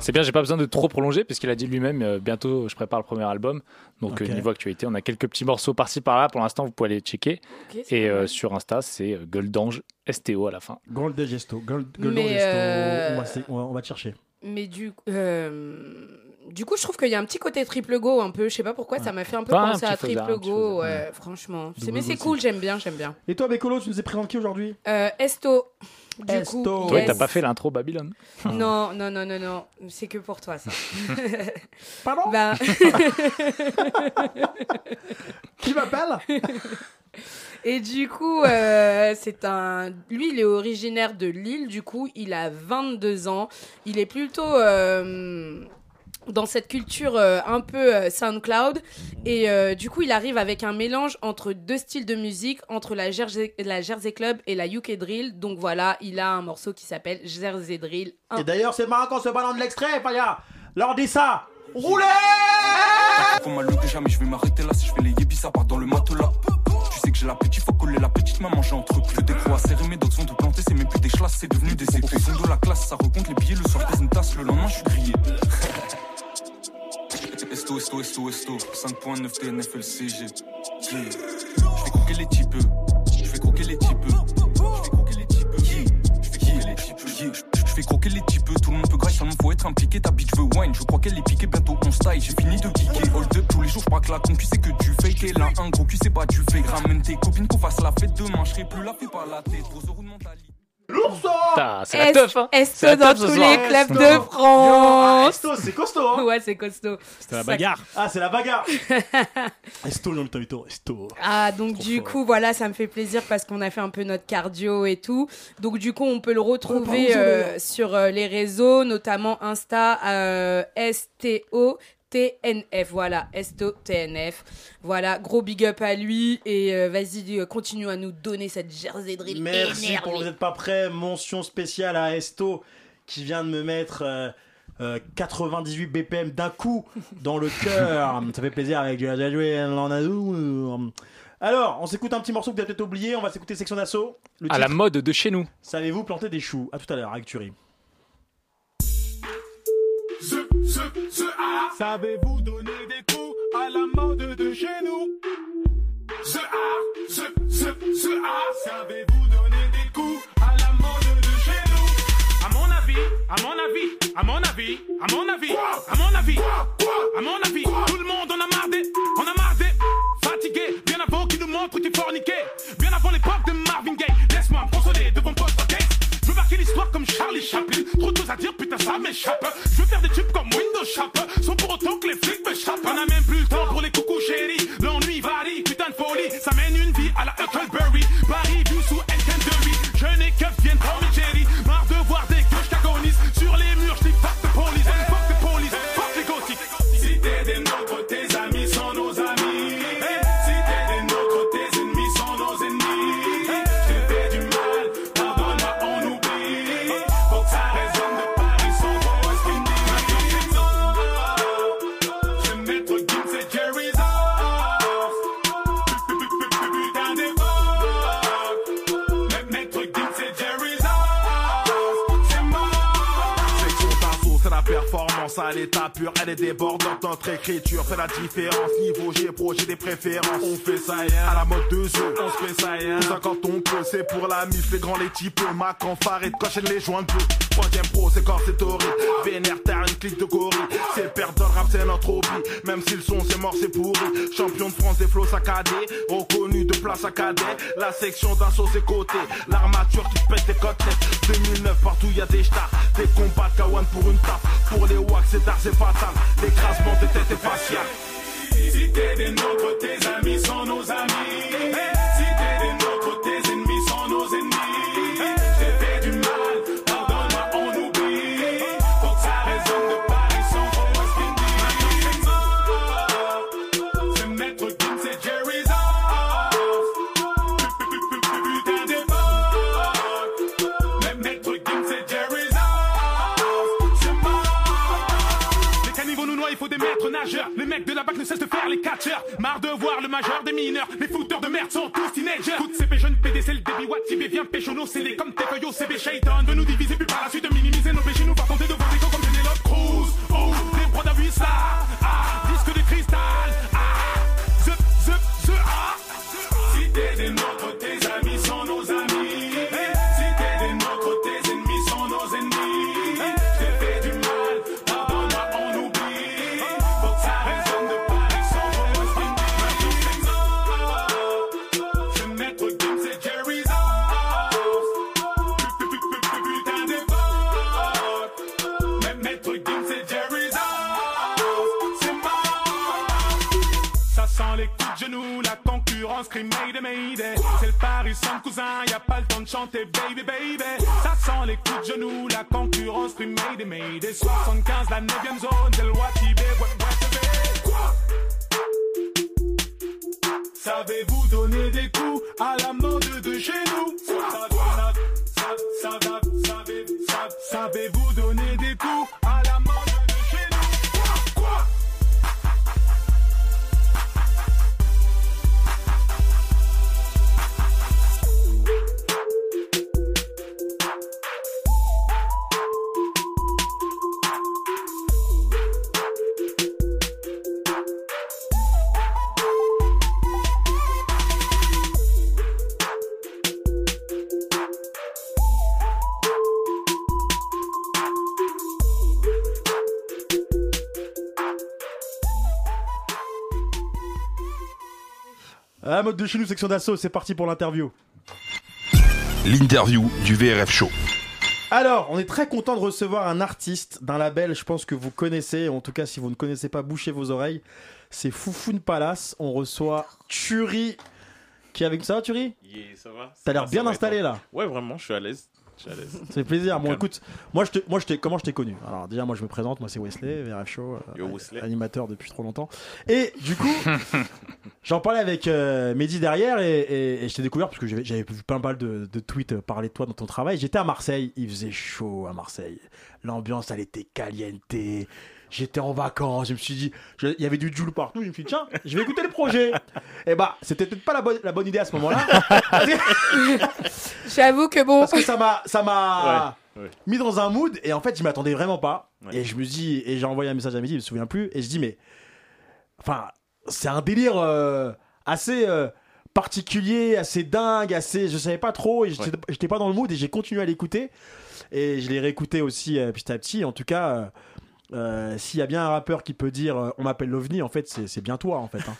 C'est bien, j'ai pas besoin de trop prolonger puisqu'il a dit lui-même euh, bientôt je prépare le premier album. Donc euh, okay. euh, niveau actualité, on a quelques petits morceaux par-ci par-là. Pour l'instant, vous pouvez aller checker. Et euh, sur Insta, c'est Goldange STO à la fin. Gold Gesto, Gold, Goldange On va, on va te chercher. Mais du coup du coup, je trouve qu'il y a un petit côté triple go un peu. Je sais pas pourquoi, ça m'a fait un peu Pas penser à triple go. Ouais, franchement. Mais c'est cool, j'aime bien, j'aime bien. Et toi, Bécolo, tu nous es présenté qui aujourd'hui? Euh, Esto. Du Esto. coup, Toi, yes. t'as pas fait l'intro Babylone Non, non, non, non, non. C'est que pour toi, ça. Pardon? Ben, Qui m'appelle? Et du coup, euh, c'est un. Lui, il est originaire de Lille. Du coup, il a 22 ans. Il est plutôt. euh, dans cette culture euh, un peu euh, SoundCloud et euh, du coup il arrive avec un mélange entre deux styles de musique entre la Jersey, la Jersey Club et la UK Drill donc voilà il a un morceau qui s'appelle Jersey Drill un. Et d'ailleurs, c'est marrant qu'on se balance de l'extrait, Paya. Leur dis ça. Roulez Faut m'allumer jamais, je vais m'arrêter là. Si je fais les yébis, ça part dans le matelas. Tu sais que j'ai l'appétit, faut coller la petite maman, j'ai entrepris. Des croix serrées, mes d'autres sont de planter, c'est même plus des chlasses, c'est devenu des épées. Au fond de la classe, ça recompte les billets, le soir, pèse une tasse, le lendemain, je suis grillé. Esto, esto, esto, esto, 5.9 TNF LCG. Yeah. Je fais croquer les types, je fais croquer les types. Je fais croquer les types, tout le monde peut grailler, seulement faut être impliqué. Ta bitch veut wine, je crois qu'elle est piquée, bientôt on style. J'ai fini de geeker, hold up tous les jours, je crois que la concu c'est que tu fake. Et là, un gros cul, c'est pas tu fais? Ramène tes copines qu'on fasse la fête demain, je serai plus là, fais pas la tête. Pose au roue de mentalité. L'ourson Putain, C'est la teuf, hein Esto C'est la dans teuf ce tous soir. les clubs Esto. de Ah, France Esto, c'est costaud, hein ouais c'est costaud C'était la Ça- bagarre. Ah, c'est la bagarre Esto, non, putain, putain, Esto. Ah, donc du fort. coup, voilà, ça me fait plaisir parce qu'on a fait un peu notre cardio et tout. Donc du coup, on peut le retrouver euh, sur euh, les réseaux, notamment Insta, euh, STO. TNF, voilà, Esto TNF. Voilà, gros big up à lui et euh, vas-y, euh, continue à nous donner cette jersey drill Merci énervée. pour Vous n'êtes pas prêts. Mention spéciale à Esto qui vient de me mettre euh, euh, 98 BPM d'un coup dans le cœur. Ça fait plaisir avec du Alors, on s'écoute un petit morceau que vous avez peut-être oublié. On va s'écouter Section d'Assaut. À la mode de chez nous. Savez-vous planter des choux? À tout à l'heure avec Turi. Savez-vous donner des coups à la mode de chez nous? The art, ce, ce, ce art. Savez-vous donner des coups à la mode de chez nous? À mon avis, à mon avis, à mon avis, à mon avis, à mon avis, à mon avis, tout le monde en a marre des, on a marre des fatigués. Bien avant qu'ils nous montrent qu'ils forniquaient, bien avant l'époque de Marvin Gaye. Comme Charlie Chaplin. Trop de choses à dire, putain, ça m'échappe. Je veux faire des tubes comme Windows Shop. Sans pour autant que les flics m'échappent. On a même plus le temps pour les coucous chéris. L'ennui varie, putain de folie. Ça mène une vie à la Huckleberry. Paris, view sous. Je n'ai que viennent performance à l'état pur. Elle est débordante, notre écriture fait la différence. Niveau G, pro, j'ai des préférences. On fait ça rien, à la mode de jeu. On se fait ça tout ça quand on peut. C'est pour la mif, les grands, les types. Mac en de cocher les joints de. Troisième pro, c'est corps, c'est horrible. Vénère, terre, une clique de gorille. C'est perdre le rap, c'est notre hobby. Même si le son, c'est mort, c'est pourri. Champion de France des flots saccadés. Reconnu de place à. La section d'assaut, c'est côté. L'armature qui pète des côtelettes. 2009, partout y a des stars. Des combats de Kawan pour une tape. Pour les wax, c'est tard, c'est fatal. L'écrasement des têtes est facial. Si t'es des nôtres, tes amis sont nos amis. Bac ne cessent de faire les catcheurs. Marre de voir le majeur des mineurs. Les fouteurs de merde sont tous teenagers. Toutes ces jeunes PDC, le débit Watt, Tibé, viens pêcher nos CD comme tes feuilles CB Shaitan. De nous diviser, puis par la suite de minimiser nos péchés. Nous va tenter de vendre des comme Penelope Cruz. Oh, des prods Vista. Ah, disque de cristal. Mayday Mayday. C'est le Paris sans cousin, y a pas le temps de chanter baby baby. Ça sent les coups de genoux, la concurrence crie Mayday Mayday. 75, la 9ème zone, bé. Quoi Savez-vous donner des coups à la mode de chez nous Savez-vous donner des coups Ah, mode de chez nous, section d'assaut, c'est parti pour l'interview. L'interview du VRF Show. Alors, on est très content de recevoir un artiste d'un label, je pense que vous connaissez, en tout cas si vous ne connaissez pas, bouchez vos oreilles. C'est Foufoune Palace, on reçoit Turi, qui est avec ça, Turi Yeah, ça va T'as l'air bien installé, là. Ouais, vraiment, je suis à l'aise. Fait plaisir. Bon, écoute, moi, je moi, je t'ai- comment je t'ai connu? Alors, déjà, moi, je me présente. Moi, c'est Wesley, VRF Show, euh, Yo, Wesley. animateur depuis trop longtemps. Et du coup, j'en parlais avec euh, Mehdi derrière et, et- et je t'ai découvert parce que j'avais j'avais vu pas mal de, de tweets euh, parler de toi dans ton travail. J'étais à Marseille, il faisait chaud à Marseille. L'ambiance, elle était caliente. J'étais en vacances, je me suis dit, je- il y avait du Joule partout, je me suis dit, tiens, je vais écouter le projet. Et bah, c'était peut-être pas la bonne, la bonne idée à ce moment-là. J'avoue que bon. Parce que ça m'a, ça m'a Ouais, ouais. mis dans un mood et en fait, je m'attendais vraiment pas. Et je me dis, et j'ai envoyé un message à Mehdi, je me souviens plus, et je dis, mais, enfin, c'est un délire euh, assez euh, particulier, assez dingue, assez, je savais pas trop, et j'étais j'étais pas dans le mood et j'ai continué à l'écouter et je l'ai réécouté aussi euh, petit à petit. En tout cas. euh, euh, S'il y a bien un rappeur qui peut dire euh, on m'appelle l'OVNI, en fait, c'est c'est bien toi, en fait. hein.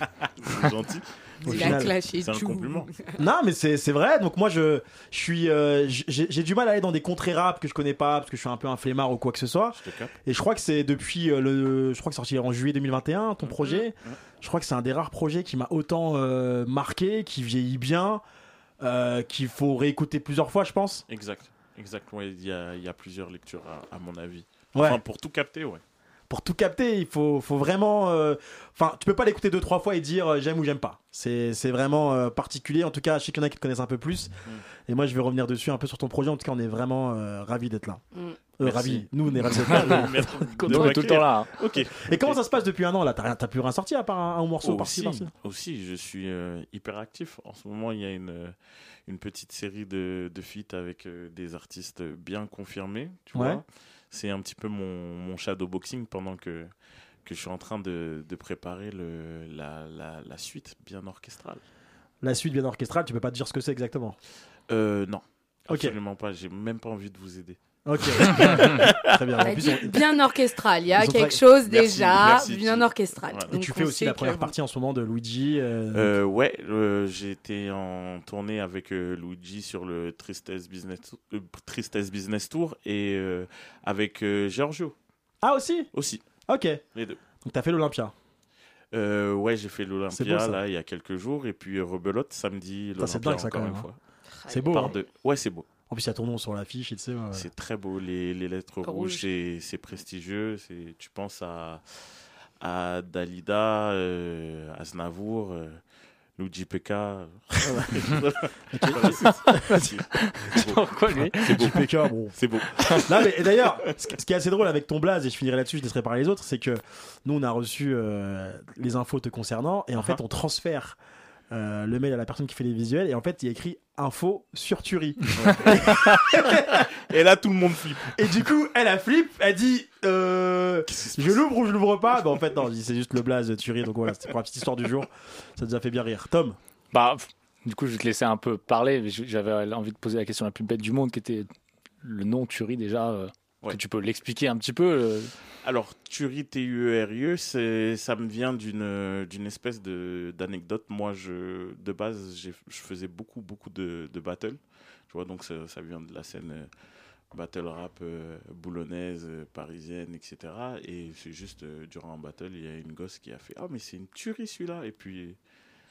C'est gentil. Il a clashé un Chou. compliment. Non, mais c'est c'est vrai. Donc moi, je, je suis, euh, j'ai j'ai du mal à aller dans des contrées rap que je connais pas parce que je suis un peu un flemmard ou quoi que ce soit. Je. Et je crois que c'est depuis le, je crois que c'est sorti en juillet 2021 Mhm. ton projet. Je crois que c'est un des rares projets qui m'a autant euh, marqué, qui vieillit bien, euh, qu'il faut réécouter plusieurs fois, je pense. Exact. Exact. Ouais, il y a, il y a plusieurs lectures, à, à mon avis. Ouais. Enfin, pour tout capter, ouais. Pour tout capter, il faut, faut vraiment. euh, Enfin, tu peux pas l'écouter deux trois fois et dire euh, j'aime ou j'aime pas. C'est c'est vraiment euh, particulier. En tout cas, je sais qu'il y en a qui te connaissent un peu plus. Mm. Et moi, je vais revenir dessus un peu sur ton projet. En tout cas, on est vraiment euh, ravis d'être là. Mm. Euh, ravis. Nous, on est ravis d'être là. tout le temps là, hein. Ok. Et comment ça se passe depuis un an là? T'as plus rien sorti à part un, un morceau par-ci aussi, par-ci? aussi, je suis euh, hyper actif. En ce moment, il y a une, une petite série de, de feats avec euh, des artistes bien confirmés. Tu Ouais. vois C'est un petit peu mon, mon shadowboxing pendant que, que je suis en train de, de préparer le, la, la, la suite bien orchestrale. La suite bien orchestrale, tu peux pas te dire ce que c'est exactement? Euh, non, absolument pas. J'ai même pas envie de vous aider. Ok. Très bien. En plus, on- bien orchestral. Il y a Ils ont quelque très- chose Merci, déjà merci, bien orchestral. Voilà. Et Donc, tu on fais aussi sait la que- première partie en ce moment de Luigi. euh, Euh, ouais, euh, été en tournée avec euh, Luigi sur le Tristesse Business, euh, Tristesse Business Tour et euh, avec euh, Giorgio Ah aussi? Aussi, Ok. les deux. Donc t'as fait l'Olympia. Euh, ouais, j'ai fait C'est beau, l'Olympia ça. là il y a quelques jours et puis euh, Rebelote samedi Ça, c'est l'Olympia dingue, ça, encore quand une même, fois. C'est beau. Par hein. deux. Ouais, c'est beau. En plus, il y a ton nom sur l'affiche, tu sais. ouais. C'est très beau. Les, les lettres Rouge. rouges, c'est- prestigieux. C'est- Tu penses à, à Dalida, euh, Aznavour, euh, Luigi PK. Pourquoi lui C'est beau. JPK, bon. C'est beau. Non, mais et d'ailleurs, ce ce qui est assez drôle avec ton blaze, et je finirai là-dessus, je laisserai parler les autres, c'est que nous, on a reçu euh, les infos te concernant, et en fait, on transfère euh, le mail à la personne qui fait les visuels, et en fait, il y a écrit info sur Turi. Et là, tout le monde flippe. Et du coup, elle a flip, elle dit euh, Je l'ouvre ou je l'ouvre pas? Bah, en fait, non, c'est juste le blaze de Turi, donc voilà, c'était pour la petite histoire du jour. Ça nous a fait bien rire. Tom? Bah, du coup, je vais te laisser un peu parler. mais J'avais envie de poser la question la plus bête du monde, qui était le nom Turi déjà. euh, Ouais. tu peux l'expliquer un petit peu. euh, Alors, Turi, T-U-E-R-I-E, c'est- ça me vient d'une d'une espèce de- d'anecdote. Moi, je, de base, j'ai- je faisais beaucoup, beaucoup de, de battles. Tu vois, donc ça, ça vient de la scène euh, battle rap euh, boulonnaise, euh, parisienne, etc. Et c'est juste, durant un battle, il y a une gosse qui a fait « Ah, mais c'est une tuerie, celui-là !» Et puis,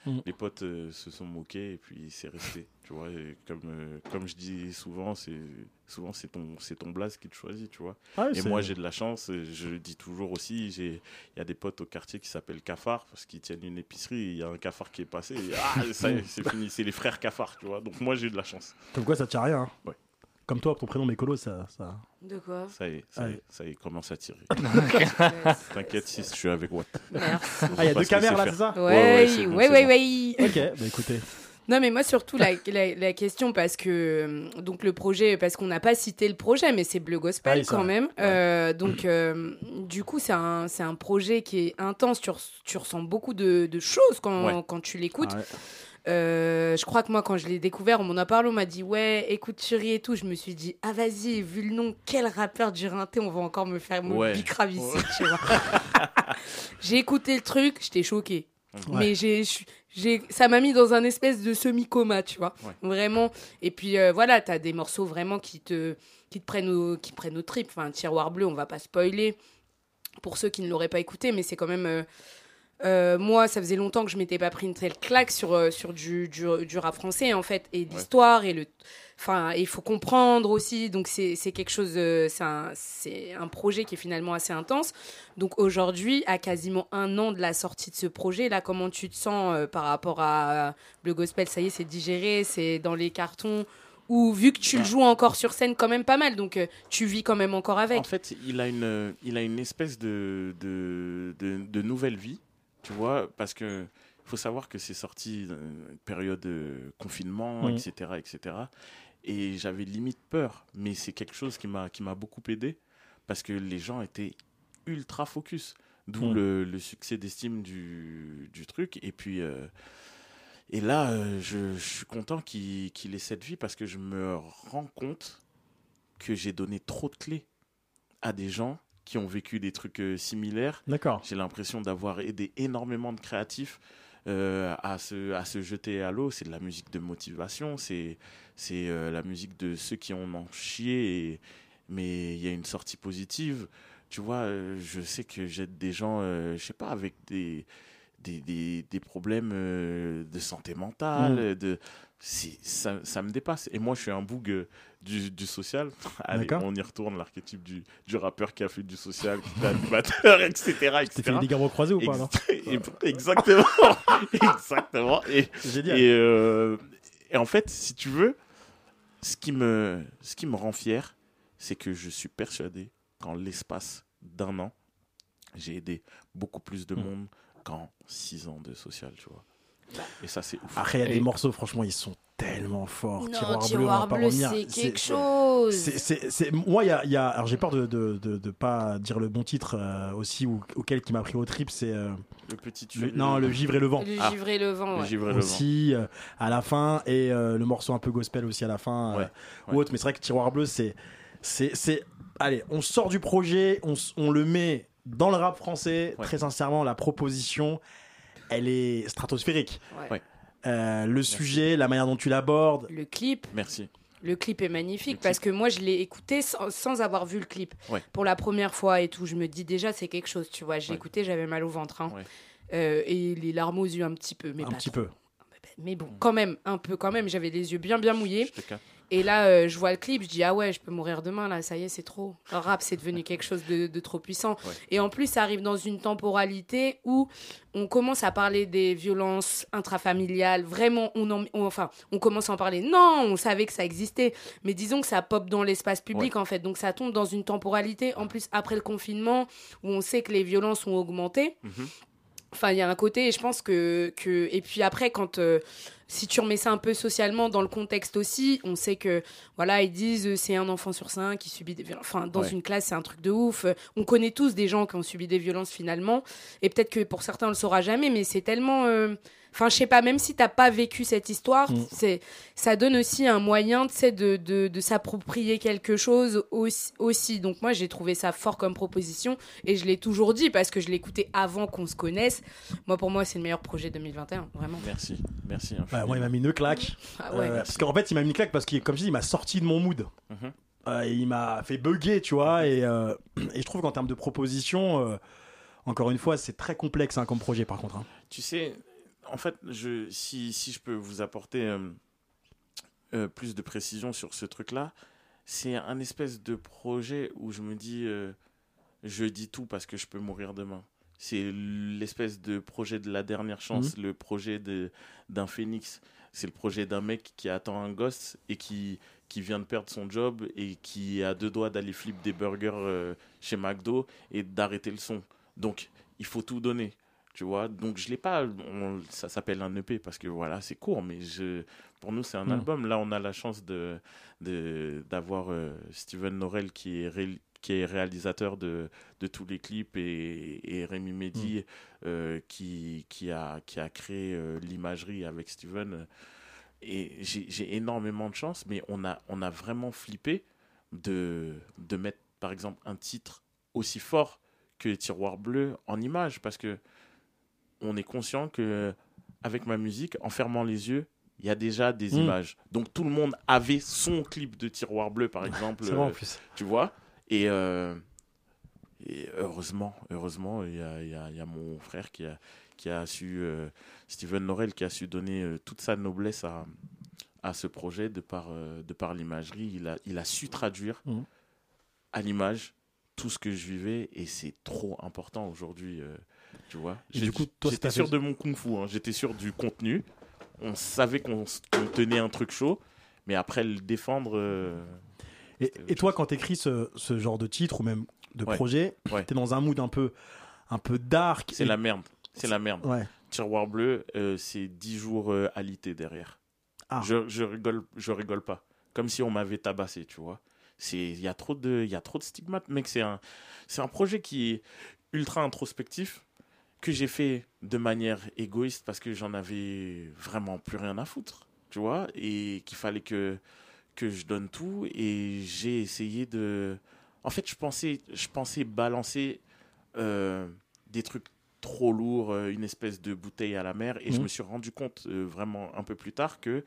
Mm. les potes euh, se sont moqués et puis c'est resté. Tu vois, et comme, euh, comme je dis souvent, c'est souvent c'est ton, c'est ton blaze qui te choisit, tu vois. Ah et moi, j'ai de la chance, euh, je le dis toujours aussi, j'ai- il y a des potes au quartier qui s'appellent Cafard parce qu'ils tiennent une épicerie, il y a un cafard qui est passé, et, ah, c'est fini, c'est les frères Cafard, tu vois. Donc moi, j'ai de la chance. Comme quoi, ça tient rien. hein. Ouais. Comme toi, ton prénom Mécolo, ça. ça... De quoi Ça y est, ça y est, ça y est, commence à tirer. T'inquiète, si je suis avec Watt. Merci. Ah, il y a deux caméras là, c'est ça. Ouais, ouais, ouais, bon, ouais, c'est ouais, bon. Ok, bah écoutez. Non, mais moi, surtout, la, la, la question, parce que donc le projet, parce qu'on n'a pas cité le projet, mais c'est Bleu Gospel Ah quand même. Euh, donc, euh, du coup, c'est un, c'est un projet qui est intense. Tu, res- tu ressens beaucoup de, de choses quand, Ouais. quand tu l'écoutes. Ah ouais. Euh, je crois que moi, quand je l'ai découvert, on m'en a parlé, on m'a dit ouais, écoute Thierry et tout. Je me suis dit ah vas-y, vu le nom, quel rappeur du Rinté, on va encore me faire me Ouais. bicrave ici, tu vois. j'ai écouté le truc, j'étais choquée. Ouais. Mais j'ai, j'ai, ça m'a mis dans un espèce de semi-coma, tu vois. Vraiment. Et puis euh, voilà, t'as des morceaux vraiment qui te, qui te prennent au, qui prennent au trip. Enfin, Tiroir bleu, on va pas spoiler pour ceux qui ne l'auraient pas écouté, mais c'est quand même. euh, euh, moi, ça faisait longtemps que je m'étais pas pris une telle claque sur, euh, sur du, du, du rap français, en fait, et l'histoire, et le. Enfin, il faut comprendre aussi, donc c'est quelque chose, euh, c'est un, un projet qui est finalement assez intense. Donc aujourd'hui, à quasiment un an de la sortie de ce projet, là, comment tu te sens euh, par rapport à le gospel Ça y est, c'est digéré, c'est dans les cartons, ou vu que tu le joues encore sur scène quand même pas mal, donc euh, tu vis quand même encore avec? En fait, il a une, il a une espèce de, de, de, de nouvelle vie, tu vois, parce que faut savoir que c'est sorti une période de confinement, Mhm. etc., etc. Et j'avais limite peur, mais c'est quelque chose qui m'a qui m'a beaucoup aidé parce que les gens étaient ultra focus, d'où Mhm. le, le succès d'estime du, du truc. Et puis euh, et là, euh, je, je suis content qu'il qu'il ait cette vie parce que je me rends compte que j'ai donné trop de clés à des gens qui ont vécu des trucs euh, similaires. D'accord. J'ai l'impression d'avoir aidé énormément de créatifs euh, à, se, à se jeter à l'eau. C'est de la musique de motivation, c'est c'est euh, la musique de ceux qui en ont chié, et- mais il y a une sortie positive. Tu vois, je sais que j'aide des gens, je sais pas, avec des, des, des, des problèmes euh, de santé mentale, mm. de ça, ça, me dépasse. Et moi, je suis un boug du, du social. On y retourne, l'archétype du, du, rappeur qui a fait du social, qui est etc. etc. Tu fait des ou pas non Exactement. Exactement. Et, Génial. Euh, et, en fait, si tu veux, ce qui me, ce qui me rend fier, c'est que je suis persuadé qu'en l'espace d'un an, j'ai aidé beaucoup plus de mm. monde ans, 6 ans de social, tu vois. Bah. Et ça, c'est ouf. Après, il des morceaux, franchement, ils sont tellement forts. Non, tiroir, bleu, c'est quelque chose. C'est, moi, il y a, alors j'ai peur de de, pas dire le bon titre euh, aussi, ou, auquel qui m'a pris au trip, c'est. Euh, le petit le, Non, le givre et le vent. Le ah. givre et le vent. Le givre et le Aussi, euh, à la fin, et le morceau un peu gospel aussi à la fin, ou autre. Mais c'est vrai que Tiroir bleu, c'est. c'est, c'est allez, on sort du projet, on, on le met dans le rap français Ouais. très sincèrement la proposition elle est stratosphérique Ouais. Euh, le sujet la manière dont tu l'abordes Le clip, Merci. le clip est magnifique parce que moi je l'ai écouté sans, sans avoir vu le clip Ouais. pour la première fois et tout. Je me dis déjà c'est quelque chose, tu vois. J'ai Ouais. écouté, j'avais mal au ventre hein. Ouais. Euh, et les larmes aux yeux un petit peu, mais un pas petit trop. peu Mais bon, quand même, un peu quand même. J'avais les yeux bien bien mouillés. Je te. Et là, euh, je vois le clip, je dis ah ouais, je peux mourir demain là, ça y est, c'est trop. Le rap, c'est devenu quelque chose de, de trop puissant. Et en plus, ça arrive dans une temporalité où on commence à parler des violences intrafamiliales. Vraiment, on, en- on- enfin, on commence à en parler. Non, on savait que ça existait, mais disons que ça pop dans l'espace public en fait. Donc ça tombe dans une temporalité. En plus, après le confinement, où on sait que les violences ont augmenté. Enfin, il y a un côté, et je pense que. que et puis après, quand. euh, si tu remets ça un peu socialement dans le contexte aussi, on sait que, voilà, ils disent euh, c'est un enfant sur cinq qui subit des violences. Enfin, dans Ouais. une classe, c'est un truc de ouf. On connaît tous des gens qui ont subi des violences finalement. Et peut-être que pour certains, on le saura jamais, mais c'est tellement. euh, Enfin, je sais pas, même si t'as pas vécu cette histoire, Mm. c'est, ça donne aussi un moyen, de, de, de s'approprier quelque chose aussi, aussi. Donc moi, j'ai trouvé ça fort comme proposition et je l'ai toujours dit parce que je l'écoutais avant qu'on se connaisse. Moi, pour moi, c'est le meilleur projet 2021, vraiment. Merci, merci. Bah, moi, il m'a mis une claque. Ah ouais. Euh, parce qu'en fait, il m'a mis une claque parce que, comme je dis, il m'a sorti de mon mood. Mhm. Euh, il m'a fait bugger, tu vois. Et, euh, et je trouve qu'en termes de proposition, euh, encore une fois, c'est très complexe hein, comme projet, par contre. hein. Tu sais, en fait, je, si, si je peux vous apporter euh, euh, plus de précision sur ce truc-là, c'est un espèce de projet où je me dis, euh, je dis tout parce que je peux mourir demain. C'est l'espèce de projet de la dernière chance, le projet d'un phénix. C'est le projet d'un mec qui attend un gosse et qui, qui vient de perdre son job et qui à deux doigts d'aller flipper des burgers euh, chez McDo et d'arrêter le son. Donc, il faut tout donner. Tu vois, donc je l'ai pas. on- ça s'appelle un EP parce que voilà, c'est court, mais je, pour nous, c'est un Mm. album. Là, on a la chance de de- d'avoir euh, Steven Norel qui est, ré- qui est réalisateur de, de tous les clips et, et Rémi Mehdi euh, qui, qui, a, qui a créé euh, l'imagerie avec Steven. Et j'ai énormément de chance, mais on a, on a vraiment flippé de, de mettre, par exemple, un titre aussi fort que Tiroir Bleu en image parce que on est conscient que avec ma musique, en fermant les yeux, il y a déjà des Mm. images. Donc tout le monde avait son clip de Tiroir Bleu, par exemple. En euh, plus. Tu vois? Et, euh, et heureusement, heureusement, il y a, il y a- il y a mon frère qui a, qui a su, euh, Steven Norel, qui a su donner euh, toute sa noblesse à, à ce projet de par, euh, de par l'imagerie. Il a, il a su traduire Mhm. à l'image tout ce que je vivais et c'est trop important aujourd'hui. euh, tu vois j'étais sûr de mon kung-fu, hein. j'étais sûr du contenu. On savait qu'on tenait un truc chaud, mais après le défendre. euh, Et, et toi, quand t'écris ce, ce genre de titre ou même de Ouais. projet, Ouais. t'es dans un mood un peu, un peu dark. C'est et- la merde. C'est la merde. Ouais. Tiroir bleu, euh, c'est 10 jours euh, alité derrière. Ah. Je, je rigole, je rigole pas. Comme si on m'avait tabassé, tu vois. C'est, il y a trop de, y a trop de stigmates, mec. C'est un, c'est un projet qui est ultra introspectif que j'ai fait de manière égoïste parce que j'en avais vraiment plus rien à foutre, tu vois, et qu'il fallait que que je donne tout et j'ai essayé de en fait je pensais je pensais balancer euh, des trucs trop lourds euh, une espèce de bouteille à la mer et je Mhm. me suis rendu compte euh, vraiment un peu plus tard que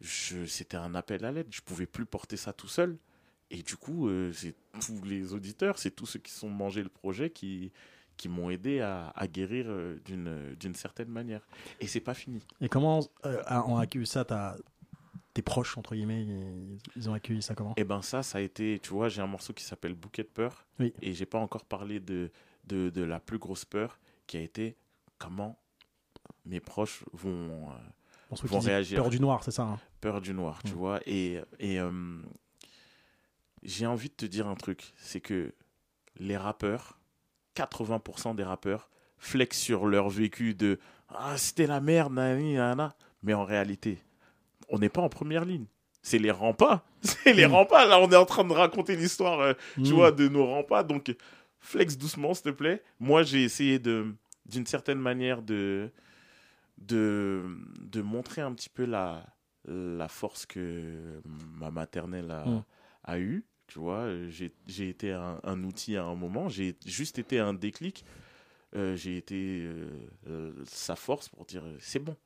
je c'était un appel à l'aide. Je pouvais plus porter ça tout seul et du coup euh, c'est tous les auditeurs c'est tous ceux qui sont mangés le projet qui qui m'ont aidé à, à guérir euh, d'une certaine manière. Et c'est pas fini. Et comment euh, ont accueilli ça ta- tes proches, entre guillemets ils, ils ont accueilli ça comment? Et ben ça, ça a été, tu vois, j'ai un morceau qui s'appelle Bouquet de peur. Oui. Et j'ai pas encore parlé de, de, de la plus grosse peur qui a été comment mes proches vont, euh, vont réagir. peur du noir, c'est ça, hein? Peur du noir, tu vois. Et, et euh, j'ai envie de te dire un truc, c'est que les rappeurs, 80% des rappeurs, flexent sur leur vécu de Ah, c'était la merde, nani, nana. Mais en réalité, on n'est pas en première ligne. C'est les rempas. C'est les Mm. rempas. Là, on est en train de raconter l'histoire, euh, tu Mm. vois, de nos rempas. Donc, flex doucement, s'il te plaît. Moi, j'ai essayé de, d'une certaine manière de, de, de montrer un petit peu la, la force que ma maternelle a, Mm. a eue. Tu vois, j'ai j'ai été un, un outil à un moment. J'ai juste été un déclic. Euh, j'ai été euh, sa force pour dire c'est bon,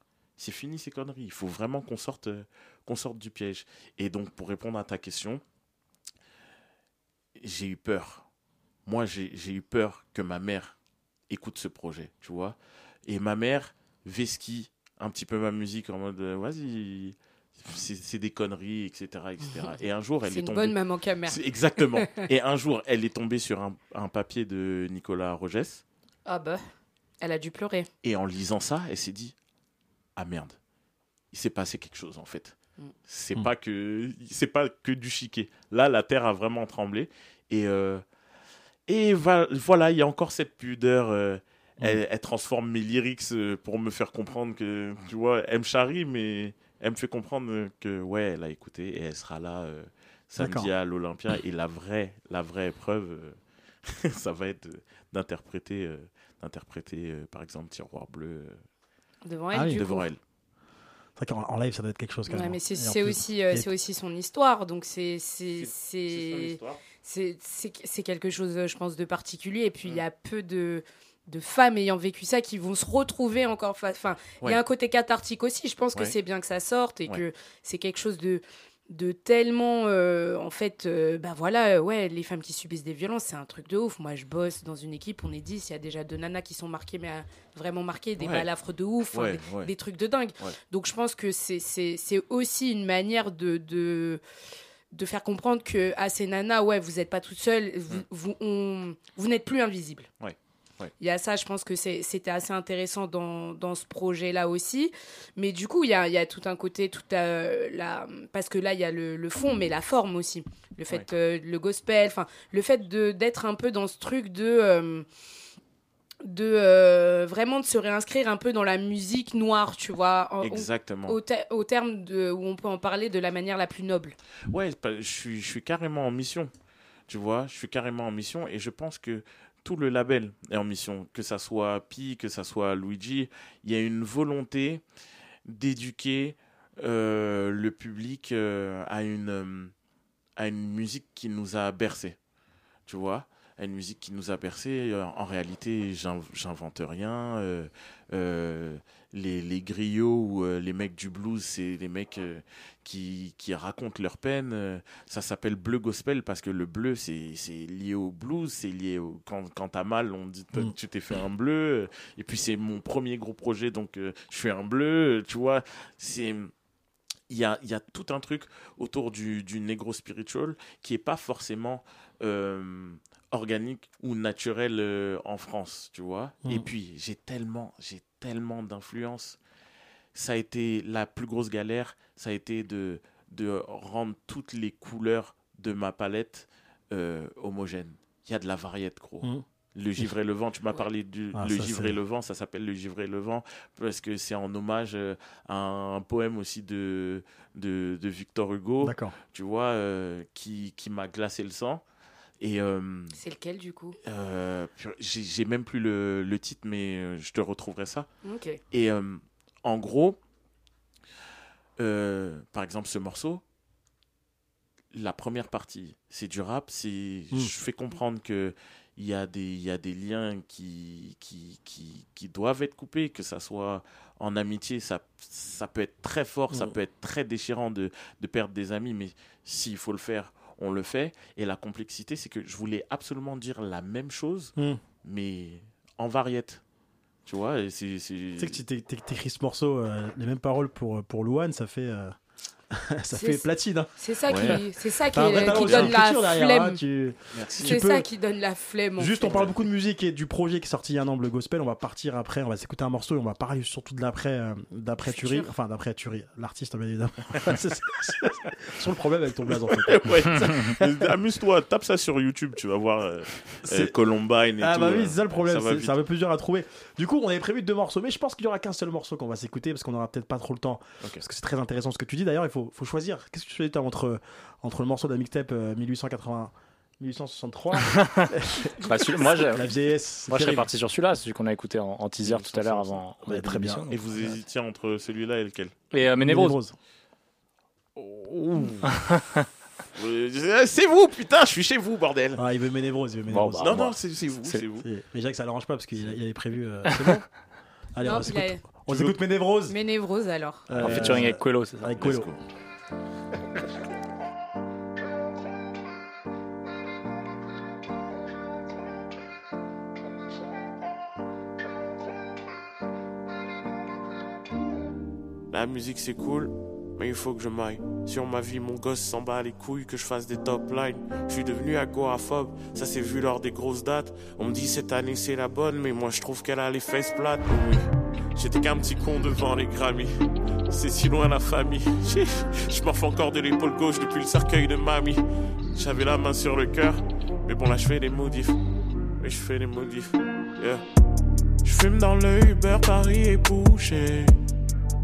c'est fini ces conneries. Il faut vraiment qu'on sorte, euh, qu'on sorte du piège. Et donc, pour répondre à ta question, j'ai eu peur. Moi, j'ai eu peur que ma mère écoute ce projet, tu vois. Et ma mère vesquille un petit peu ma musique en mode euh, vas-y, c'est c'est des conneries, etc., etc. Et un jour, elle C'est est, une tombée. bonne maman. C'est- Exactement. Et un jour, elle est tombée sur un, un papier de Nicolas Rogès. Ah bah, elle a dû pleurer. Et en lisant ça, elle s'est dit Ah merde, il s'est passé quelque chose en fait. Mm. C'est Mm. pas que c'est pas que du chiquet. Là, la terre a vraiment tremblé. Et, euh, et va- voilà, il y a encore cette pudeur. euh, elle, elle transforme mes lyrics euh, pour me faire comprendre que, tu vois, elle me charrie, mais elle me fait comprendre que, ouais, elle a écouté et elle sera là euh, samedi à l'Olympia. Et la vraie, la vraie épreuve, euh, ça va être d'interpréter, euh, d'interpréter euh, par exemple, Tiroir Bleu euh, Devant elle, Ah oui. du devant coup. elle. C'est vrai qu'en en live, ça doit être quelque chose quand Ouais, même. mais c'est en c'est plus- aussi, euh, c'est aussi son histoire, donc c'est c'est son c'est histoire. c'est quelque chose, euh, je pense, de particulier. Et puis Mm. il y a peu de de femmes ayant vécu ça qui vont se retrouver encore face. Enfin, il y a un côté cathartique aussi. Je pense que c'est bien que ça sorte et Ouais. que c'est quelque chose de de tellement euh, en fait euh, bah voilà euh, ouais les femmes qui subissent des violences c'est un truc de ouf moi je bosse dans une équipe on est 10 il y a déjà deux nanas qui sont marquées mais euh, vraiment marquées des Ouais. balafres de ouf des, ouais. des trucs de dingue donc je pense que c'est aussi une manière de, de de faire comprendre que à ces nanas ouais vous n'êtes pas toutes seules vous Mm. vous, vous n'êtes plus invisibles Ouais. il y a ça, je pense que c'était assez intéressant dans, dans ce projet-là aussi. Mais du coup, il y a, il y a tout un côté, tout euh, la, parce que là, il y a le, le fond, mais la forme aussi. Le fait, euh, le gospel, enfin, le fait d'être un peu dans ce truc de. euh, de euh, vraiment de se réinscrire un peu dans la musique noire, tu vois. en- Exactement. Au, au terme de, où on peut en parler de la manière la plus noble. Ouais, je suis, je suis carrément en mission. Tu vois, je suis carrément en mission et je pense que tout le label est en mission. Que ça soit Pi, que ça soit Luigi, il y a une volonté d'éduquer euh, le public euh, à, une, euh, à une musique qui nous a bercé. Tu vois? Une musique qui nous a bercé. Euh, En réalité, j'in- j'invente rien. Les, les griots ou euh, les mecs du blues, c'est les mecs euh, qui, qui racontent leur peine. Euh, ça s'appelle bleu gospel parce que le bleu, c'est c'est lié au blues, c'est lié au. Quand, quand t'as mal, on dit Mm. tu t'es fait un bleu. Et puis c'est mon premier gros projet, donc euh, je fais un bleu. Tu vois, c'est il y a, y a tout un truc autour du, du negro spiritual qui est pas forcément organique ou naturel en France, tu vois. Et puis, j'ai tellement, j'ai tellement d'influence. Ça a été la plus grosse galère, ça a été de, de rendre toutes les couleurs de ma palette euh, homogènes. Il y a de la variette, gros. Mhm. Le givre et le vent, tu m'as parlé du Ah, le ça, givre et le vent, ça s'appelle le givre et le vent parce que c'est en hommage euh, à un poème aussi de, de, de Victor Hugo, D'accord. tu vois, euh, qui, qui m'a glacé le sang. Et euh, C'est lequel du coup? euh, j'ai j'ai même plus le, le titre, mais euh, je te retrouverai ça. Et euh, en gros, euh, par exemple, ce morceau, la première partie, c'est du rap. C'est, Mm. Je fais comprendre que il y a des, il y a des liens qui, qui, qui, qui doivent être coupés, que ça soit en amitié, ça, ça peut être très fort, ça Mm. peut être très déchirant de, de perdre des amis, mais s'il faut le faire, on le fait. Et la complexité, c'est que je voulais absolument dire la même chose, Mm. mais en variette. Tu vois, c'est. Tu sais que tu t'é- t'é- t'écris ce morceau, euh, les mêmes paroles pour, pour Louane, ça fait, euh, ça fait platine. hein. C'est ça Ouais. qui, ça donne la derrière, flemme. hein, tu- Merci. tu C'est peux- ça qui donne la flemme. en Juste, fait. on parle beaucoup de musique et du projet qui est sorti il y a un an, le gospel. On va partir après, on va s'écouter un morceau et on va parler surtout de l'après, euh, d'après. Turi. Enfin, d'après Turi, l'artiste, bien évidemment. C'est- sur le problème avec ton blaze, en fait. ouais, ça- amuse-toi, tape ça sur YouTube, tu vas voir euh, euh, C'est- Columbine et Ah tout. bah euh, oui, c'est ça le problème, va c'est vite. c'est un peu plus dur à trouver. Du coup, on avait prévu deux morceaux, mais je pense qu'il y aura qu'un seul morceau qu'on va s'écouter parce qu'on aura peut-être pas trop le temps. Parce que c'est très intéressant ce que tu dis. D'ailleurs, il faut, faut choisir. Qu'est-ce que tu choisis entre, entre le morceau de la mixtape euh, 1880 1863 Bah, moi, j'ai- La vieillesse. Moi, je serais terrible. parti sur celui-là, celui qu'on a écouté en, en teaser tout à l'heure avant. Ouais, très bien. Et vous hésitiez entre celui-là et lequel? Et euh, Ménévrose. Euh, C'est vous, putain, je suis chez vous, bordel. Ah, il veut Ménévrose, il veut Bon, Ménévrose. bah, non, moi- non, c'est vous, c'est- vous. Mais Jacques, ça l'arrange pas parce qu'il avait prévu. euh, C'est bon Allez, Non, on s'écoute. On s'écoute Ménévrose. Mais névrose alors. Euh, En featuring avec Quello, c'est ça Avec Quello. La musique c'est cool, mais il faut que je m'aille. Sur ma vie, mon gosse s'en bat les couilles que je fasse des top lines. Je suis devenu agoraphobe, ça s'est vu lors des grosses dates. On me dit cette année c'est la bonne, mais moi je trouve qu'elle a les fesses plates. Oui, j'étais qu'un petit con devant les Grammys. C'est si loin la famille. Je morfe encore de l'épaule gauche depuis le cercueil de mamie. J'avais la main sur le cœur, mais bon là je fais des modifs. Oui, je fais des modifs. Je fume dans le Uber, Paris est bouché.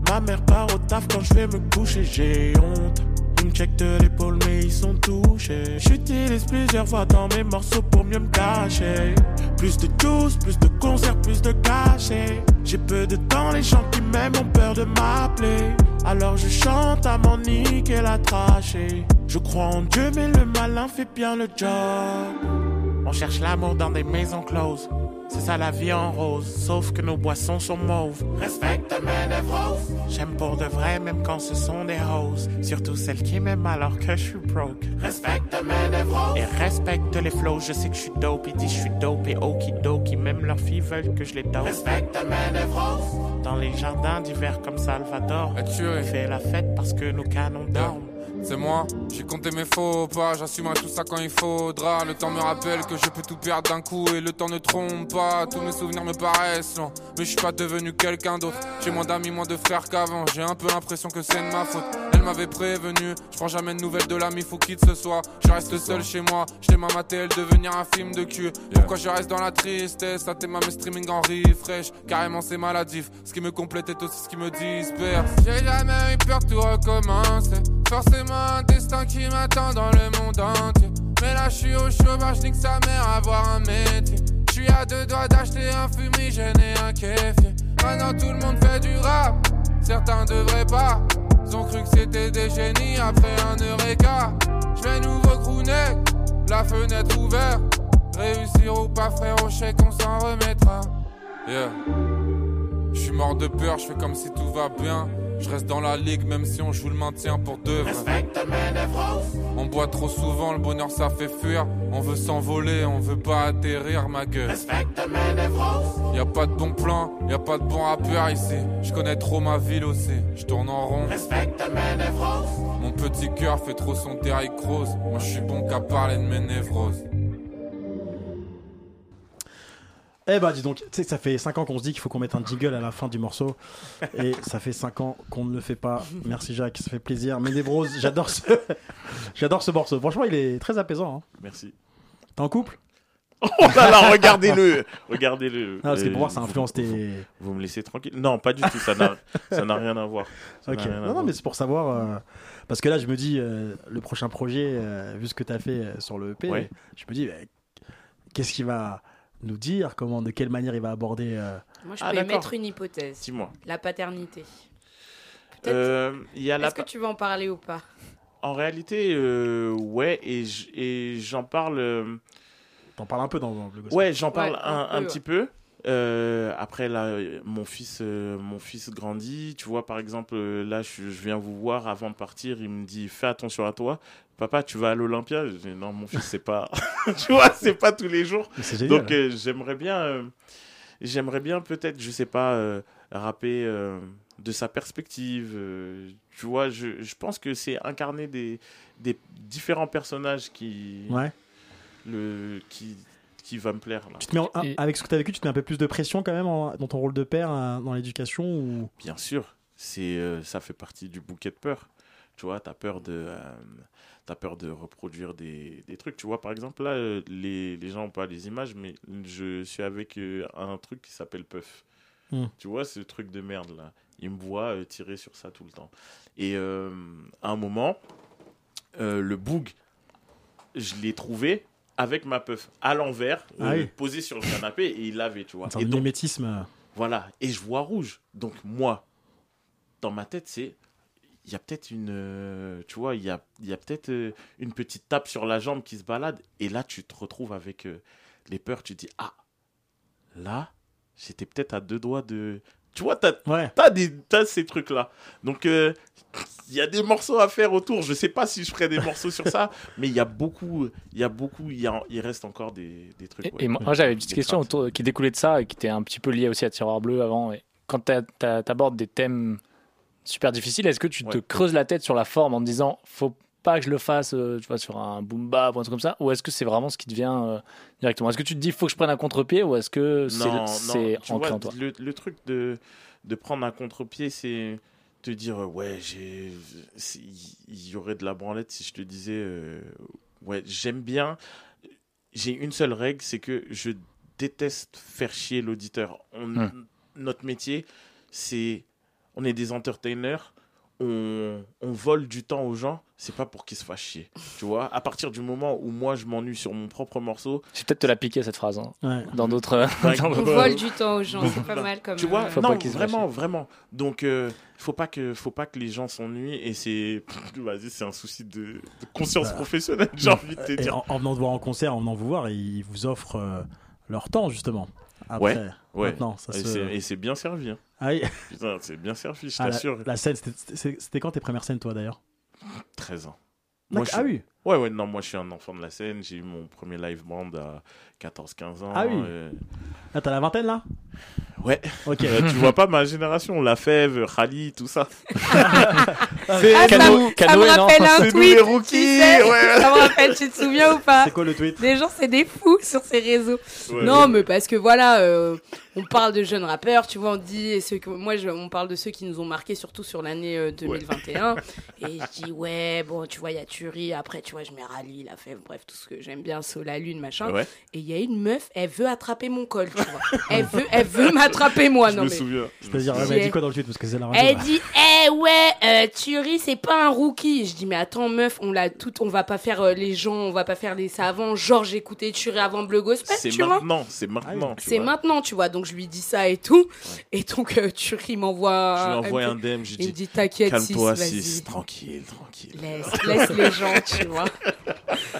Ma mère part au taf quand je vais me coucher, j'ai honte. Ils me checkent de l'épaule, mais ils sont touchés. J'utilise plusieurs fois dans mes morceaux pour mieux me cacher. Plus de juice, plus de concerts, plus de cachets. J'ai peu de temps, les gens qui m'aiment ont peur de m'appeler. Alors je chante à mon niquer la trachée. Je crois en Dieu, mais le malin fait bien le job. On cherche l'amour dans des maisons closes. C'est ça la vie en rose, sauf que nos boissons sont mauves. Respecte mes névroses. J'aime pour de vrai, même quand ce sont des roses. Surtout celles qui m'aiment alors que je suis broke. Respecte mes névroses. Et respecte les flows, je sais que je suis dope. Ils disent je suis dope et okidoki. Même leurs filles veulent que je les dope. Respecte mes névroses. Dans les jardins d'hiver comme Salvador. On fait la fête parce que nos canons dorment. C'est moi, j'ai compté mes faux pas, j'assumerai tout ça quand il faudra. Le temps me rappelle que je peux tout perdre d'un coup et le temps ne trompe pas. Tous mes souvenirs me paraissent longs, mais je suis pas devenu quelqu'un d'autre. J'ai moins d'amis, moins de frères qu'avant. J'ai un peu l'impression que c'est de ma faute. Elle m'avait prévenu, je prends jamais de nouvelles de l'ami, faut quitte ce soir. Je reste seul chez moi, je ma maté elle devenir un film de cul. Pourquoi je reste dans la tristesse, ça ma mes streaming en refresh. Carrément c'est maladif, ce qui me complète est aussi ce qui me disperse. J'ai jamais eu peur de tout recommencer. Forcément un destin qui m'attend dans le monde entier. Mais là, je suis au chômage, nique sa mère, avoir un métier. Je suis à deux doigts d'acheter un fumigène et un kéfier. Maintenant, tout le monde fait du rap, certains devraient pas. Ils ont cru que c'était des génies après un eureka. Je vais nouveau crooner, la fenêtre ouverte. Réussir ou pas, frère, au chèque, on s'en remettra. Yeah. Je suis mort de peur, je fais comme si tout va bien. Je reste dans la ligue même si on joue le maintien pour deux On boit trop souvent, le bonheur ça fait fuir. On veut s'envoler, on veut pas atterrir ma gueule. Y a pas de bon plan, y a pas de bon rappeur ici. Je connais trop ma ville aussi, je tourne en rond. Mon petit cœur fait trop son Derrick Rose. Moi je suis bon qu'à parler de mes névroses. Eh bah dis donc, tu sais ça fait 5 ans qu'on se dit qu'il faut qu'on mette un jingle à la fin du morceau et ça fait 5 ans qu'on ne le fait pas. Merci Jacques, ça fait plaisir. Mais Bros, j'adore ce j'adore ce morceau. Franchement, il est très apaisant. Hein. Merci. T'es en couple? Oh là là, regardez-le Regardez-le Non, parce que pour voir, ça influence tes. Vous, me laissez tranquille Non, pas du tout, ça n'a, rien à voir. ok, non, non, mais c'est pour savoir. Euh, parce que là, je me dis, euh, le prochain projet, euh, vu ce que tu as fait sur le EP, je me dis, qu'est-ce qui va nous dire comment, de quelle manière il va aborder. Euh, Moi, je ah, peux émettre une hypothèse. Dis-moi. La paternité. Euh, Est-ce que tu veux en parler ou pas? En réalité, euh, ouais, et j'en parle. T'en parles un peu dans, le Ouais, j'en parle un, petit peu. après là, mon fils, mon fils grandit. Tu vois, par exemple, là, je, viens vous voir avant de partir. Il me dit, fais attention à toi papa, tu vas à l'Olympia? Je dis, non, mon fils, c'est pas, tu vois, c'est pas tous les jours. Donc, euh, j'aimerais bien, euh, j'aimerais bien peut-être, je sais pas, euh, rapper de sa perspective. tu vois, je, je pense que c'est incarner des, des différents personnages qui, ouais. le, qui, qui va me plaire. Là. Tu te mets avec ce que tu as vécu, tu te mets un peu plus de pression quand même dans ton rôle de père dans l'éducation ou... Bien sûr, c'est ça fait partie du bouquet de peur. Tu vois, tu as peur de tu peur de reproduire des, des, trucs. Tu vois, par exemple, là, euh, les, les gens n'ont pas les images, mais je suis avec euh, un truc qui s'appelle Puff. Hmm. Tu vois, ce truc de merde là. Il me voit euh, tirer sur ça tout le temps. Et à un moment, le boug, je l'ai trouvé avec ma puff à l'envers, ah posé sur le canapé, et il l'avait, tu vois. C'est un mimétisme. Voilà, et je vois rouge. Donc moi, dans ma tête, c'est il y a peut-être une, euh, tu vois, il y a, y a peut-être euh, une petite tape sur la jambe qui se balade. Et là, tu te retrouves avec euh, les peurs. Tu te dis, ah, là, j'étais peut-être à deux doigts de. Tu vois, t'as as des, as ces trucs-là. Donc, il y a des morceaux à faire autour. Je sais pas si je ferai des morceaux sur ça, mais il y a beaucoup, il y a beaucoup, il, il reste encore des, des trucs. Et, moi, j'avais une petite question autour, qui découlait de ça et qui était un petit peu liée aussi à Tiroir Bleu avant. Et quand tu abordes des thèmes super difficile. Est-ce que tu te creuses la tête sur la forme en te disant faut pas que je le fasse euh, tu vois, sur un boom bap ou un truc comme ça Ou est-ce que c'est vraiment ce qui te vient euh, directement? Est-ce que tu te dis faut que je prenne un contre-pied ou est-ce que c'est ancré vois, en toi? le, le truc de, de prendre un contre-pied, c'est te dire euh, ouais, il y aurait de la branlette si je te disais euh, ouais, j'aime bien. J'ai une seule règle, c'est que je déteste faire chier l'auditeur. Hmm. Notre métier, c'est on est des entertainers. On, on vole du temps aux gens, c'est pas pour qu'ils se fassent chier. Tu vois, à partir du moment où moi je m'ennuie sur mon propre morceau, J'ai peut-être te la piquer cette phrase hein, Ouais. dans d'autres. On vole du temps aux gens, c'est pas mal comme. Tu vois, euh, Faut non, pas qu'ils se vraiment, vraiment. Donc, euh, faut pas que, faut pas que les gens s'ennuient et c'est, vas-y, c'est un souci de, de conscience Bah, professionnelle, j'ai envie de te dire. en, en venant te voir en concert, en venant vous voir, ils vous offrent euh, leur temps justement. Après, ouais, ouais. maintenant, ça et se- c'est- bien servi. hein. Ah oui. Putain, c'est bien servi, je Ah, la- t'assure. la, scène, c'était- quand tes premières scènes, toi d'ailleurs? 13 ans. Je Ah suis- oui. Ouais, ouais, non, moi je suis un enfant de la scène. J'ai eu mon premier live band à 14-15 ans. Ah oui. euh, Là, t'as la vingtaine là Ouais. Ok. Euh, tu vois pas ma génération, La Fève, Khali, tout ça. Ah, ça, Cano- ça me non rappelle un C'est nous tweet. les rookies, tu sais, ouais. Ça me rappelle, tu te souviens ou pas C'est quoi le tweet? Des gens, c'est des fous sur ces réseaux. Ouais. non, mais parce que voilà, euh, on parle de jeunes rappeurs, tu vois, on dit, et ceux que, moi, je- on parle de ceux qui nous ont marqué, surtout sur l'année euh, 2021. Et je dis, ouais, bon, tu vois, il y a Turi, après, tu vois, je mets Rally, la fève, bref, tout ce que j'aime bien, Soul, la lune, machin. Ouais. Et il y a une meuf, elle veut attraper mon col, tu vois. elle veut, elle veut m'attraper, moi, Je non, me mais. souviens. Je elle me m'a dit quoi dans le tweet Parce que c'est la radio. Elle là. dit, eh ouais, euh, Thury, c'est pas un rookie. Je dis, mais attends, meuf, on l'a tout, on va pas faire euh, les gens, on va pas faire les savants. Genre, j'écoutais Thury avant Bleu Gospel, C'est tu vois. maintenant, c'est maintenant. tu C'est vois. maintenant, tu vois. Donc, je lui dis ça et tout. Et donc, euh, Thury m'envoie. Je lui un- envoie un. DM, je Il me dis, dit, t'inquiète, calme-toi, Sis, vas-y. tranquille, tranquille. Laisse, laisse les gens, tu vois.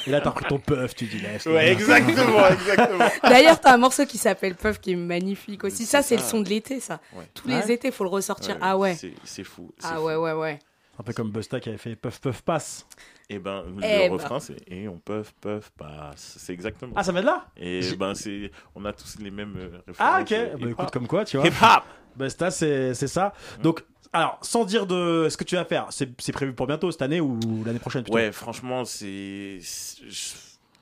Et là, t'as repris ton puff, tu dis laisse. Ouais, exactement, exactement. D'ailleurs, t'as un morceau qui s'appelle Puff qui est magnifique aussi. Ça, c'est le ça. son de l'été, ça. Ouais. Tous Ouais. les étés, faut le ressortir. Ouais, ah ouais. C'est fou. Ah fou. ouais, ouais, ouais. Un peu comme Busta qui avait fait puff puff passe. Et ben, le Eh ben. refrain, c'est Et on puff, puff, passe. C'est exactement. Ah, ça vient de là? Et ben, c'est. On a tous les mêmes euh, références. Ah, ok. euh, Bah, écoute, comme quoi, tu vois. Hip-hop Busta, c'est c'est ça. Donc, alors, sans dire de ce que tu vas faire, c'est prévu pour bientôt, cette année ou l'année prochaine plutôt? Ouais, franchement, c'est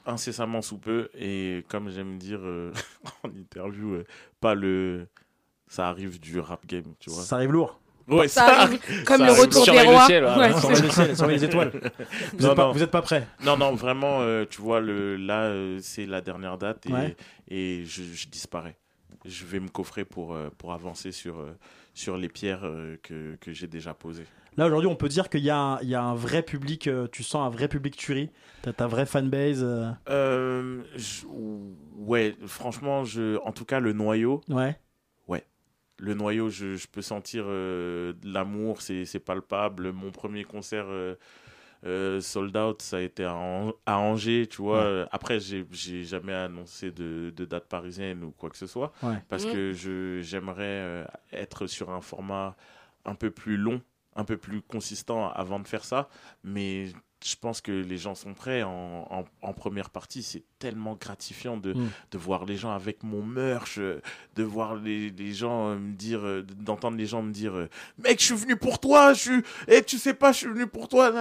incessamment sous peu. Et comme j'aime dire euh, en interview, euh, pas le. Ça arrive du rap game, tu vois. Ça arrive lourd. Ouais, Ça arrive comme le retour des le rois. ciel, ouais. Ouais. Surveille le ciel, surveille les étoiles. Vous Non, êtes pas- non. vous êtes pas prêts Non, non, vraiment, euh, tu vois, le, là, euh, c'est la dernière date et, Ouais. et je, je disparais. Je vais me coffrer pour, euh, pour avancer sur, euh, sur les pierres euh, que, que j'ai déjà posées. Là, aujourd'hui, on peut dire qu'il y, a un- il y a un vrai public, euh, tu sens un vrai public tuerie. T'as ta vraie fanbase. euh, Euh, je- ouais, franchement, je, en tout cas, le noyau, Ouais. ouais. Le noyau, je, je peux sentir euh, de l'amour, c'est palpable. Mon premier concert euh, euh, sold out, ça a été à, An- à Angers, tu vois. Ouais. Après, j'ai jamais annoncé de, de date parisienne ou quoi que ce soit. Ouais. Parce Mhm. que je j'aimerais être sur un format un peu plus long, un peu plus consistant avant de faire ça. Mais je pense que les gens sont prêts en, en, en première partie. C'est tellement gratifiant de, Mm. de voir les gens avec mon merch, euh, de voir les, les gens euh, me dire, euh, d'entendre les gens me dire Mec, je suis venu pour toi, je suis. Et tu sais pas, je suis venu pour toi.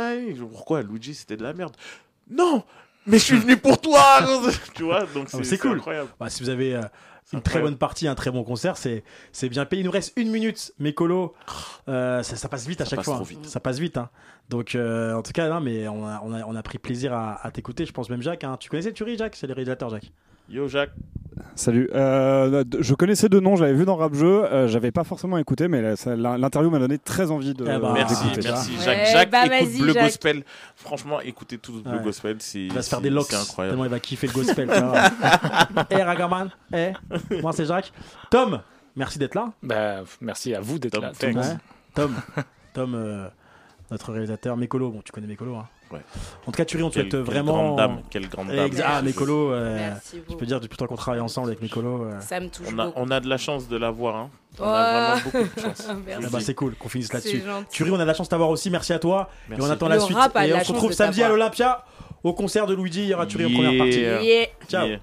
Pourquoi Luigi, c'était de la merde? Non mais je suis venu pour toi Tu vois, donc Ah, c'est cool. incroyable. Bah, si vous avez euh, une très bonne partie, un très bon concert, c'est c'est bien payé. Il nous reste une minute, mes colos. Euh, ça, ça passe vite à Ça chaque fois. hein. Ça passe vite. hein. Donc, euh, en tout cas, non, mais on a, on a, on a pris plaisir à, à t'écouter. Je pense même Jacques. hein. Tu connaissais Turi, Jacques? C'est le réalisateur, Jacques. Yo, Jacques. Salut. Euh, je connaissais deux noms, j'avais vu dans Rap Jeu, euh, j'avais pas forcément écouté, mais l'interview m'a donné très envie de. Eh ben, Merci, merci Ouais, Jacques. Jacques, bah, écoute Bleu Jacques. Gospel. Franchement, écoutez tout Bleu Ouais. Gospel. Il va se faire des locks. C'est incroyable. Tellement il va kiffer le gospel. Eh, Ragaman. Eh, moi, c'est Jacques. Tom, merci d'être là. Bah, merci à vous d'être Tom, là. Tom, Tom euh, notre réalisateur. Mécolo, bon, tu connais Mécolo. Hein. Ouais. En tout cas, Turi, on te souhaite quelle vraiment. grande dame. Quelle grande dame. Ah, Mécolo, euh, je peux dire depuis le temps qu'on travaille ensemble avec Mécolo. euh, Ça me touche On a, beaucoup. on a de la chance de l'avoir. Hein. On Oh. a vraiment beaucoup de chance. Ah bah, c'est cool qu'on finisse là-dessus. Turi, on a de la chance de t'avoir aussi. Merci à toi. Merci. Et on attend Le la suite. Et on se retrouve samedi à l'Olympia au concert de Luigi. Il y aura Turi en première partie. Yeah. Ciao. Yeah.